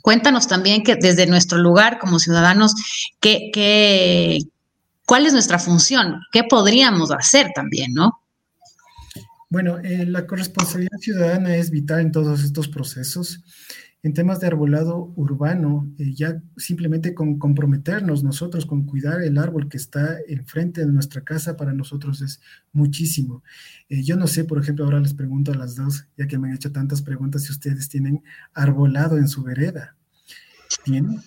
Cuéntanos también que desde nuestro lugar como ciudadanos, ¿qué, cuál es nuestra función? ¿Qué podríamos hacer también, no? Bueno, eh, la corresponsabilidad ciudadana es vital en todos estos procesos en temas de arbolado urbano, eh, ya simplemente con comprometernos nosotros con cuidar el árbol que está enfrente de nuestra casa para nosotros es muchísimo. Eh, yo no sé, por ejemplo, ahora les pregunto a las dos, ya que me han hecho tantas preguntas, si ustedes tienen arbolado en su vereda. ¿Tienen?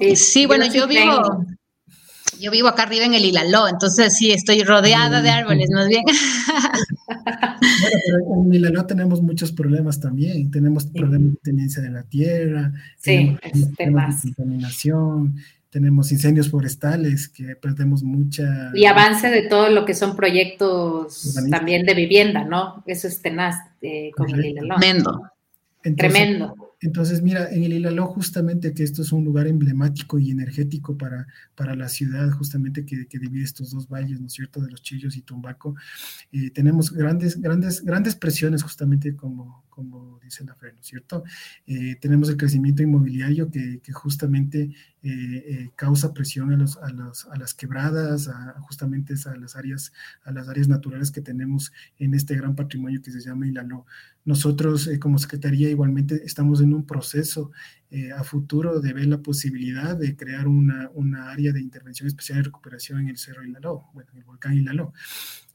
Sí, sí bueno, yo vivo, yo vivo acá arriba en el Hilaló, entonces sí, estoy rodeada de árboles, más bien. Bueno, pero en Hilaló tenemos muchos problemas también. Tenemos problemas de tenencia de la tierra, sí, tenemos de contaminación, tenemos incendios forestales que perdemos mucha... Y avance de todo lo que son proyectos también de vivienda, ¿no? Eso es tenaz eh, con el Hilaló. Tremendo. Tremendo. Entonces, mira, en el Hilaló justamente que esto es un lugar emblemático y energético para, para la ciudad, justamente que, divide estos dos valles, ¿no es cierto?, de los Chillos y Tumbaco, eh, tenemos grandes, grandes, grandes presiones justamente como, como dice la FRE, ¿no es cierto? Eh, tenemos el crecimiento inmobiliario que, justamente eh, causa presión a, los, a, los, a, las quebradas, a, justamente a las, áreas, a las áreas naturales que tenemos en este gran patrimonio que se llama Hilaló. Nosotros como Secretaría igualmente estamos en un proceso eh, a futuro de ver la posibilidad de crear una, una, área de intervención especial y recuperación en el Cerro Hilaló, bueno, en el volcán Hilaló.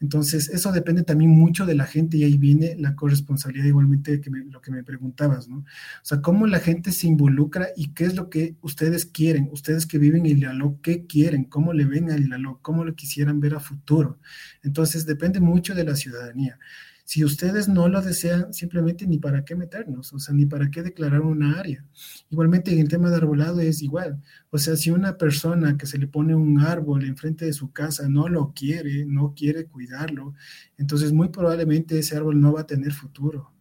Entonces, eso depende también mucho de la gente y ahí viene la corresponsabilidad igualmente de que lo que me preguntabas, ¿no? O sea, cómo la gente se involucra y qué es lo que ustedes quieren, ustedes que viven en Hilaló, qué quieren, cómo le ven a Hilaló, cómo lo quisieran ver a futuro. Entonces, depende mucho de la ciudadanía. Si ustedes no lo desean, simplemente ni para qué meternos, o sea, ni para qué declarar una área. Igualmente en el tema de arbolado es igual. O sea, si una persona que se le pone un árbol enfrente de su casa no lo quiere, no quiere cuidarlo, entonces muy probablemente ese árbol no va a tener futuro.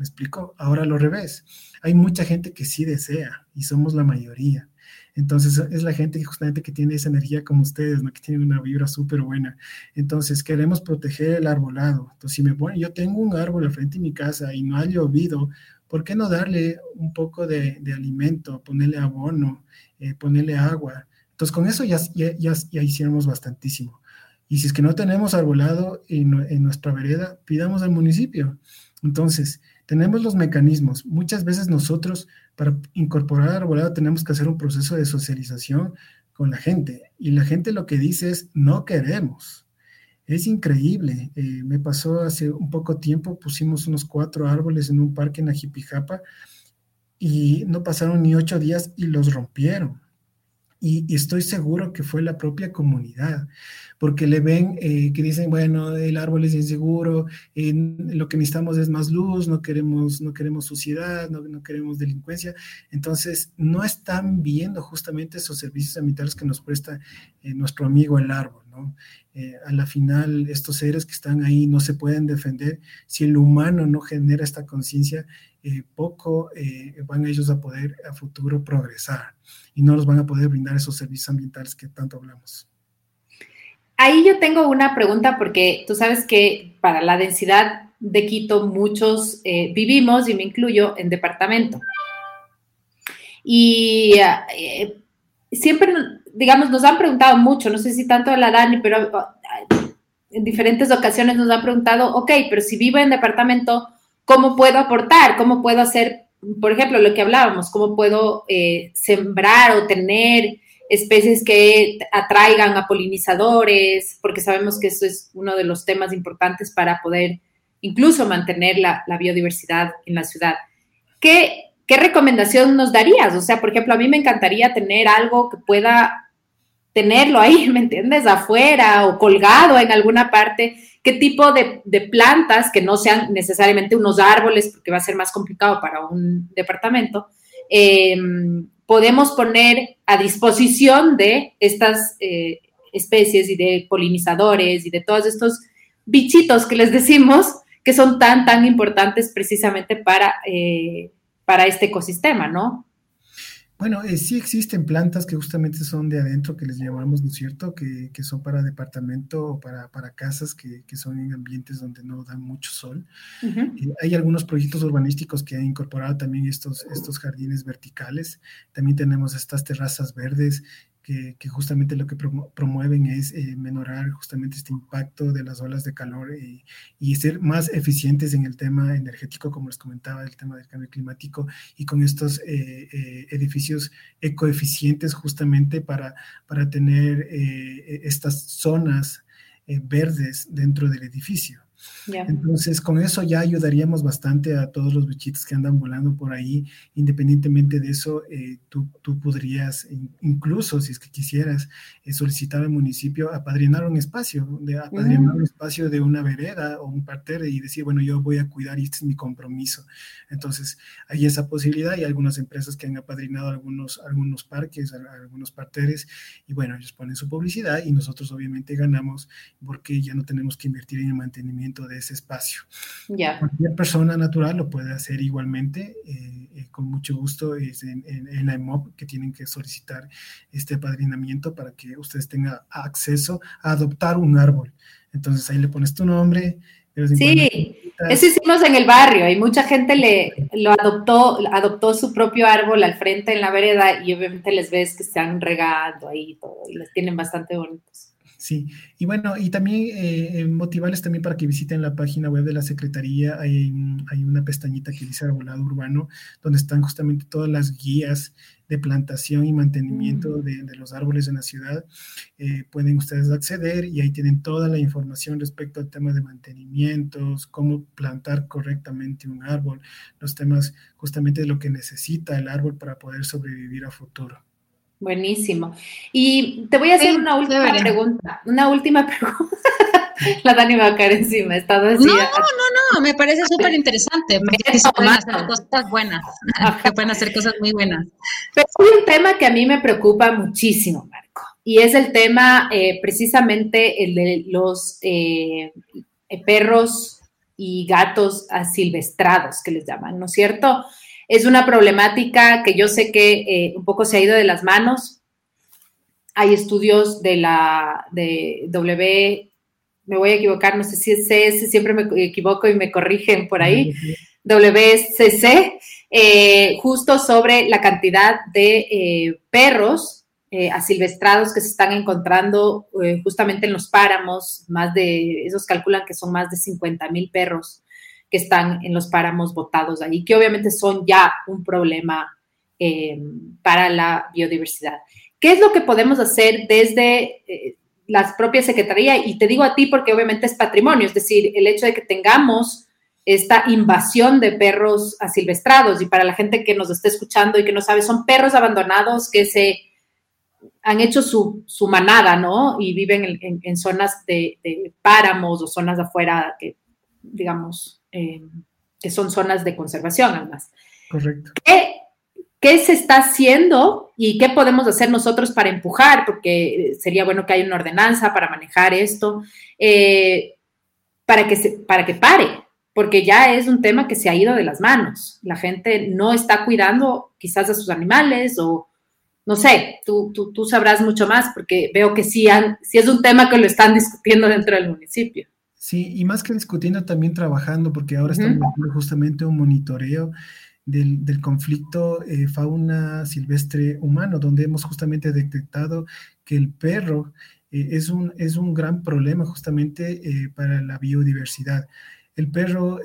¿Me explico? Ahora lo revés. Hay mucha gente que sí desea y somos la mayoría. Entonces es la gente justamente que tiene esa energía como ustedes, ¿no? que tiene una vibra súper buena. Entonces queremos proteger el arbolado. Entonces si me ponen, yo tengo un árbol al frente de mi casa y no ha llovido, ¿por qué no darle un poco de, alimento, ponerle abono, eh, ponerle agua? Entonces con eso ya, ya, ya, hicimos bastantísimo. Y si es que no tenemos arbolado en, en nuestra vereda, pidamos al municipio. Entonces, tenemos los mecanismos. Muchas veces nosotros para incorporar arbolado tenemos que hacer un proceso de socialización con la gente. Y la gente lo que dice es, no queremos. Es increíble. Eh, me pasó hace un poco tiempo, pusimos unos cuatro árboles en un parque en Ajipijapa y no pasaron ni ocho días y los rompieron. Y, estoy seguro que fue la propia comunidad, porque le ven eh, que dicen, bueno, el árbol es inseguro, lo que necesitamos es más luz, no queremos, no queremos suciedad, no, no, queremos delincuencia. Entonces, no están viendo justamente esos servicios sanitarios que nos presta eh, nuestro amigo el árbol, ¿no? Eh, a la final, estos seres que están ahí no se pueden defender si el humano no genera esta conciencia eh, poco eh, van ellos a poder a futuro progresar y no los van a poder brindar esos servicios ambientales que tanto hablamos. Ahí yo tengo una pregunta porque tú sabes que para la densidad de Quito muchos eh, vivimos, y me incluyo, en departamento. Y siempre, digamos, nos han preguntado mucho, no sé si tanto la Dani, pero en diferentes ocasiones nos han preguntado, ok, pero si vivo en departamento, ¿Cómo puedo aportar? ¿Cómo puedo hacer, por ejemplo, lo que hablábamos, cómo puedo eh, sembrar o tener especies que atraigan a polinizadores? Porque sabemos que eso es uno de los temas importantes para poder incluso mantener la, biodiversidad en la ciudad. ¿Qué, ¿Qué recomendación nos darías? O sea, por ejemplo, a mí me encantaría tener algo que pueda tenerlo ahí, ¿me entiendes? Afuera o colgado en alguna parte qué tipo de, plantas, que no sean necesariamente unos árboles, porque va a ser más complicado para un departamento, em, podemos poner a disposición de estas eh, especies y de polinizadores y de todos estos bichitos que les decimos que son tan, tan importantes precisamente para, eh, para este ecosistema, ¿no? Bueno, eh, sí existen plantas que justamente son de adentro, que les llamamos, ¿no es cierto?, que, son para departamento o para, casas que, son en ambientes donde no dan mucho sol. Eh, hay algunos proyectos urbanísticos que han incorporado también estos, estos jardines verticales. También tenemos estas terrazas verdes que, justamente lo que promueven es eh, menorar justamente este impacto de las olas de calor y, ser más eficientes en el tema energético, como les comentaba, el tema del cambio climático, y con estos eh, eh, edificios ecoeficientes justamente para, para tener estas zonas verdes dentro del edificio. Entonces, con eso ya ayudaríamos bastante a todos los bichitos que andan volando por ahí. Independientemente de eso, eh, tú, tú, podrías, incluso si es que quisieras, eh, solicitar al municipio apadrinar un espacio, de apadrinar un espacio de una vereda o un parterre y decir, bueno, yo voy a cuidar y este es mi compromiso. Entonces, hay esa posibilidad y algunas empresas que han apadrinado algunos, algunos parques, algunos parterres, y bueno, ellos ponen su publicidad y nosotros obviamente ganamos porque ya no tenemos que invertir en el mantenimiento de ese espacio. Cualquier persona natural lo puede hacer igualmente. Eh, con mucho gusto es en, en, la EMOP que tienen que solicitar este apadrinamiento para que ustedes tengan acceso a adoptar un árbol. Entonces ahí le pones tu nombre. Sí, eso hicimos en el barrio y mucha gente le lo adoptó, adoptó su propio árbol al frente en la vereda y obviamente les ves que están regando ahí y todo y los tienen bastante bonitos. Sí, y bueno, y también eh, motivarles también para que visiten la página web de la Secretaría. Hay, hay una pestañita que dice Arbolado Urbano, donde están justamente todas las guías de plantación y mantenimiento mm. de, los árboles en la ciudad. Eh, pueden ustedes acceder y ahí tienen toda la información respecto al tema de mantenimientos, cómo plantar correctamente un árbol, los temas justamente de lo que necesita el árbol para poder sobrevivir a futuro. Buenísimo. Y te voy a hacer una última pregunta. Una última pregunta. La Dani va a caer encima. Está no, no, no, me parece súper interesante. Porque se pueden hacer cosas buenas. que pueden hacer cosas muy buenas. Pero hay un tema que a mí me preocupa muchísimo, Marco. Y es el tema, eh, precisamente, el de los eh, perros y gatos asilvestrados, que les llaman, ¿no es cierto? Es una problemática que yo sé que eh, un poco se ha ido de las manos. Hay estudios de la de W, me voy a equivocar, no sé si es CS, siempre me equivoco y me corrigen por ahí, WCC, eh, justo sobre la cantidad de eh, perros asilvestrados que se están encontrando justamente en los páramos, más de, esos calculan que son más de 50 mil perros que están en los páramos botados ahí, que obviamente son ya un problema eh, para la biodiversidad. ¿Qué es lo que podemos hacer desde eh, la propia Secretaría? Y te digo a ti porque obviamente es patrimonio, es decir, el hecho de que tengamos esta invasión de perros asilvestrados y para la gente que nos está escuchando y que no sabe, son perros abandonados que se han hecho su, manada, ¿no? Y viven en, zonas de, de, páramos o zonas afuera que, digamos, eh, que son zonas de conservación además. Correcto. ¿Qué, ¿Qué, se está haciendo y qué podemos hacer nosotros para empujar? Porque sería bueno que haya una ordenanza para manejar esto, eh, para, que se, para que pare, porque ya es un tema que se ha ido de las manos. La gente no está cuidando quizás a sus animales o no sé, tú, tú, tú sabrás mucho más porque veo que sí, han, sí es un tema que lo están discutiendo dentro del municipio. Sí, y más que discutiendo, también trabajando, porque ahora estamos haciendo justamente un monitoreo del, conflicto eh, fauna silvestre humano, donde hemos justamente detectado que el perro eh, es, un, es un gran problema justamente eh, para la biodiversidad. El perro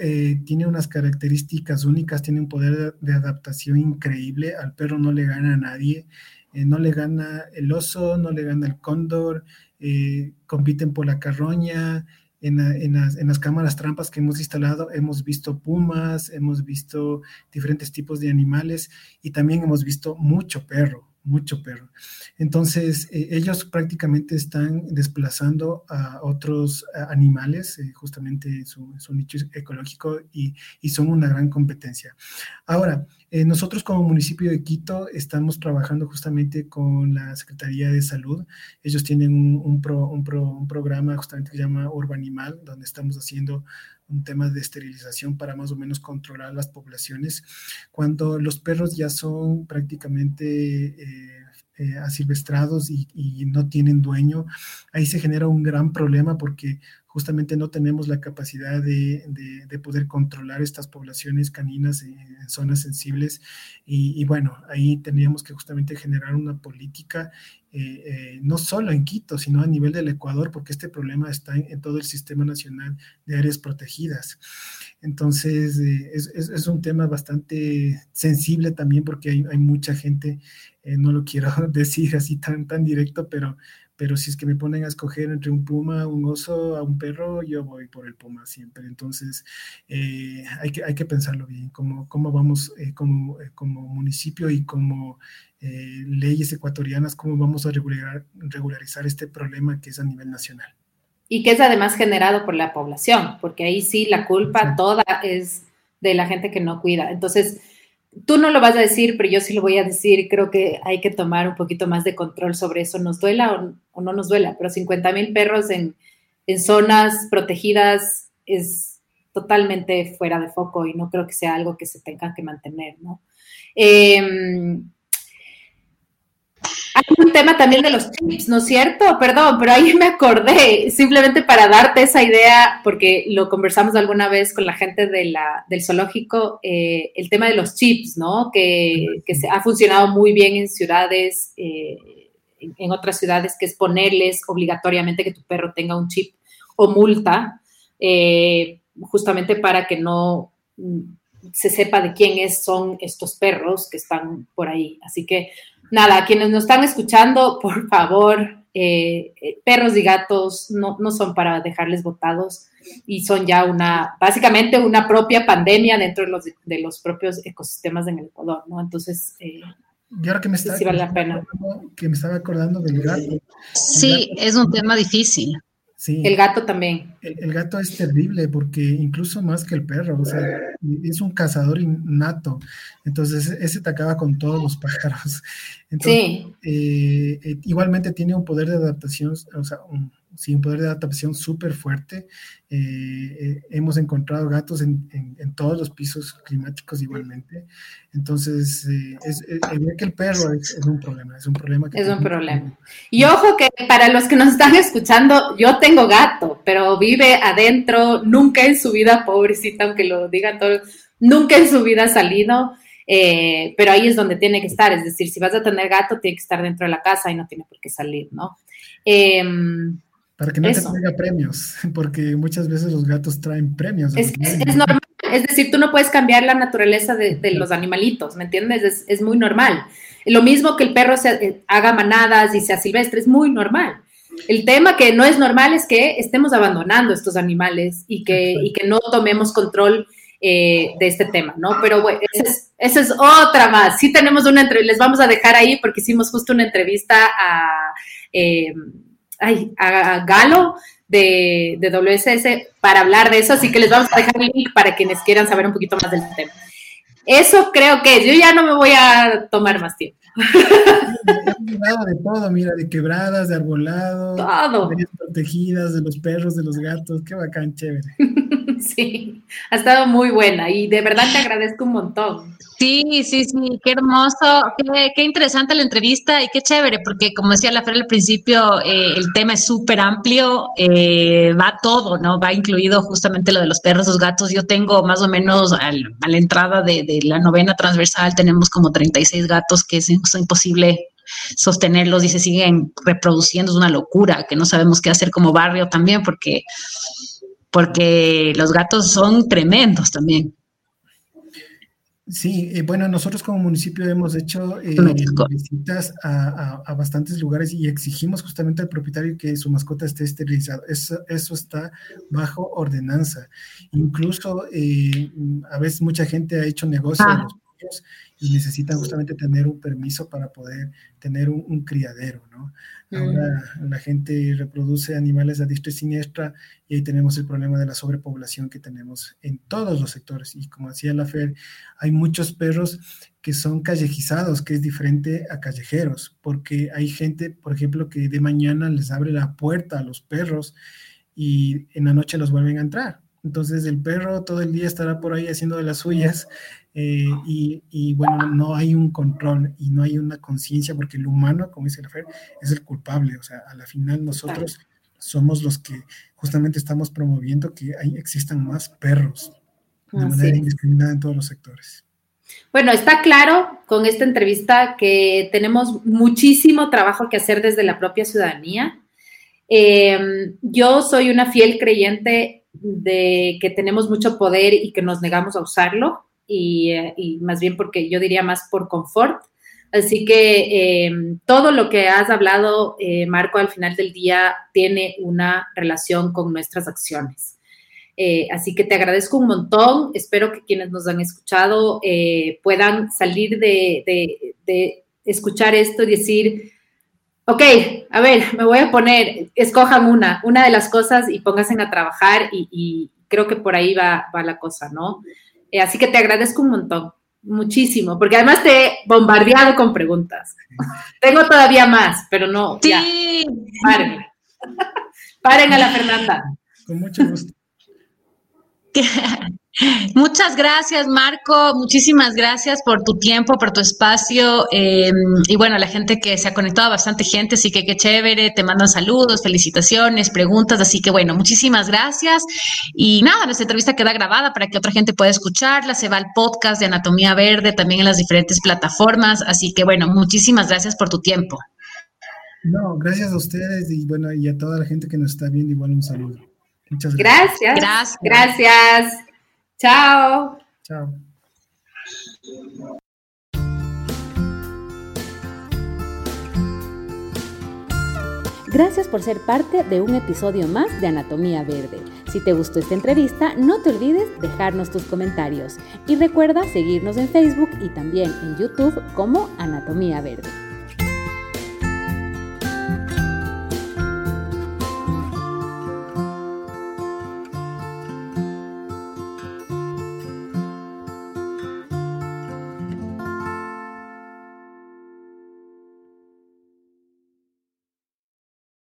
tiene unas características únicas, tiene un poder de adaptación increíble, al perro no le gana a nadie, no le gana el oso, no le gana el cóndor, compiten por la carroña, en, las, cámaras trampas que hemos instalado hemos visto pumas, hemos visto diferentes tipos de animales y también hemos visto mucho perro, mucho perro. Entonces, eh, ellos prácticamente están desplazando a otros animales, eh, justamente en su, nicho ecológico, y, son una gran competencia. Ahora, eh, nosotros como municipio de Quito estamos trabajando justamente con la Secretaría de Salud. Ellos tienen un, un programa justamente que se llama Urbanimal, donde estamos haciendo un tema de esterilización para más o menos controlar las poblaciones. Cuando los perros ya son prácticamente eh, eh, asilvestrados y, no tienen dueño, ahí se genera un gran problema porque justamente no tenemos la capacidad de, poder controlar estas poblaciones caninas en, zonas sensibles. Y, bueno, ahí tendríamos que justamente generar una política, eh, eh, no solo en Quito, sino a nivel del Ecuador, porque este problema está en, todo el Sistema Nacional de Áreas Protegidas. Entonces, es, un tema bastante sensible también porque hay, mucha gente, no lo quiero decir así tan, tan directo, pero pero si es que me ponen a escoger entre un puma, un oso, a un perro, yo voy por el puma siempre. Entonces, eh, hay, que, hay que pensarlo bien, cómo, cómo vamos eh, como, eh, como municipio y como leyes ecuatorianas, cómo vamos a regular, regularizar este problema que es a nivel nacional. Y que es además generado por la población, porque ahí sí la culpa toda es de la gente que no cuida. Entonces, tú no lo vas a decir, pero yo sí lo voy a decir. Creo que hay que tomar un poquito más de control sobre eso, nos duela o, no nos duela, pero 50 mil perros en, zonas protegidas es, totalmente fuera de foco y no creo que sea algo que se tenga que mantener, ¿no? Em, hay un tema también de los chips, ¿no es cierto? Perdón, pero ahí me acordé, simplemente para darte esa idea, porque lo conversamos alguna vez con la gente del zoológico, eh, el tema de los chips, ¿no? Que, se, ha funcionado muy bien en ciudades, eh, en, otras ciudades, que es ponerles obligatoriamente que tu perro tenga un chip o multa, eh, justamente para que no mm, se sepa de quiénes son estos perros que están por ahí. Así que nada, quienes nos están escuchando, por favor, eh, eh, perros y gatos no, son para dejarles botados y son ya una, básicamente una propia pandemia dentro de los, de los propios ecosistemas en el Ecuador, ¿no? Entonces, eh, y ahora que me, está, sí vale la pena. que me estaba acordando del gato. Sí, es un tema difícil el gato también. El, gato es terrible porque incluso más que el perro, o sea, es un cazador innato. Entonces, ese te acaba con todos los pájaros. sí. Eh, eh, igualmente tiene un poder de adaptación, o sea, un, sí, un poder de adaptación súper fuerte. Eh, eh, hemos encontrado gatos en, todos los pisos climáticos igualmente. Entonces, eh, es, que el perro es, un problema, es un problema. es un problema. Y ojo que para los que nos están escuchando, yo tengo gato, pero vive adentro, nunca en su vida, pobrecita, aunque lo digan todos, nunca en su vida ha salido. pero ahí es donde tiene que estar, es decir, si vas a tener gato, tiene que estar dentro de la casa y no tiene por qué salir, ¿no? Em, para que no te traiga premios, porque muchas veces los gatos traen premios. Es, normal, es decir, tú no puedes cambiar la naturaleza de, los animalitos, ¿me entiendes? Es, muy normal. Lo mismo que el perro se, eh, haga manadas y sea silvestre, es muy normal. El tema que no es normal es que estemos abandonando estos animales y que, que no tomemos control eh, de este tema, ¿no? Pero bueno, esa es, otra más. Sí tenemos una entrevista, les vamos a dejar ahí porque hicimos justo una entrevista a... Eh, ay, a Galo de, de, WSS para hablar de eso, así que les vamos a dejar el link para quienes quieran saber un poquito más del tema. Eso creo que yo ya no me voy a tomar más tiempo. de todo, mira, de quebradas, de arbolado, todo. de protegidas, de los perros, de los gatos, qué bacán, chévere. Sí, ha estado muy buena y de verdad te agradezco un montón. Sí, sí, sí, qué hermoso, qué, interesante la entrevista y qué chévere, porque como decía la Fer al principio, eh, el tema es súper amplio, eh, va todo, ¿no? Va incluido justamente lo de los perros, los gatos. Yo tengo más o menos a la entrada de, la novena transversal, tenemos como 36 gatos que es, es imposible sostenerlos y se siguen reproduciendo, es una locura, que no sabemos qué hacer como barrio también, porque, porque los gatos son tremendos también. Sí, eh, bueno, nosotros como municipio hemos hecho eh, visitas a, bastantes lugares y exigimos justamente al propietario que su mascota esté esterilizada. Eso, eso está bajo ordenanza. Incluso eh, a veces mucha gente ha hecho negocio ah. los y necesitan justamente tener un permiso para poder tener un, criadero, ¿no? Ahora mm. la gente reproduce animales a diestra y siniestra y ahí tenemos el problema de la sobrepoblación que tenemos en todos los sectores. Y como decía la Fer, hay muchos perros que son callejizados, que es diferente a callejeros, porque hay gente, por ejemplo, que de mañana les abre la puerta a los perros y en la noche los vuelven a entrar. Entonces el perro todo el día estará por ahí haciendo de las suyas eh, y, bueno, no hay un control y no hay una conciencia porque el humano, como dice la Fer, es el culpable. O sea, a la final nosotros somos los que justamente estamos promoviendo que hay, existan más perros de manera indiscriminada en todos los sectores. Bueno, está claro con esta entrevista que tenemos muchísimo trabajo que hacer desde la propia ciudadanía. Eh, yo soy una fiel creyente de que tenemos mucho poder y que nos negamos a usarlo. Eh, y, más bien porque yo diría más por confort. Así que eh, todo lo que has hablado, eh, Marco, al final del día tiene una relación con nuestras acciones. así que te agradezco un montón. Espero que quienes nos han escuchado puedan salir de, escuchar esto y decir, ok, a ver, me voy a poner, escojan una, una de las cosas y pónganse a trabajar y, creo que por ahí va, va la cosa, ¿no? Eh, así que te agradezco un montón, muchísimo, porque además te he bombardeado con preguntas. Tengo todavía más, pero no. Sí. Ya. Paren. Paren a la Fernanda. Con mucho gusto. Muchas gracias, Marco. Muchísimas gracias por tu tiempo, por tu espacio. Em, y bueno, la gente que se ha conectado, bastante gente, así que qué chévere. Te mandan saludos, felicitaciones, preguntas. Así que bueno, muchísimas gracias. Y nada, nuestra entrevista queda grabada para que otra gente pueda escucharla. Se va al podcast de Anatomía Verde también en las diferentes plataformas. Así que bueno, muchísimas gracias por tu tiempo. No, gracias a ustedes y bueno, y a toda la gente que nos está viendo, igual un saludo. Muchas gracias. Gracias. Gracias. Chao. Chao. Gracias por ser parte de un episodio más de Anatomía Verde. Si te gustó esta entrevista, no te olvides dejarnos tus comentarios y recuerda seguirnos en Facebook y también en YouTube como Anatomía Verde.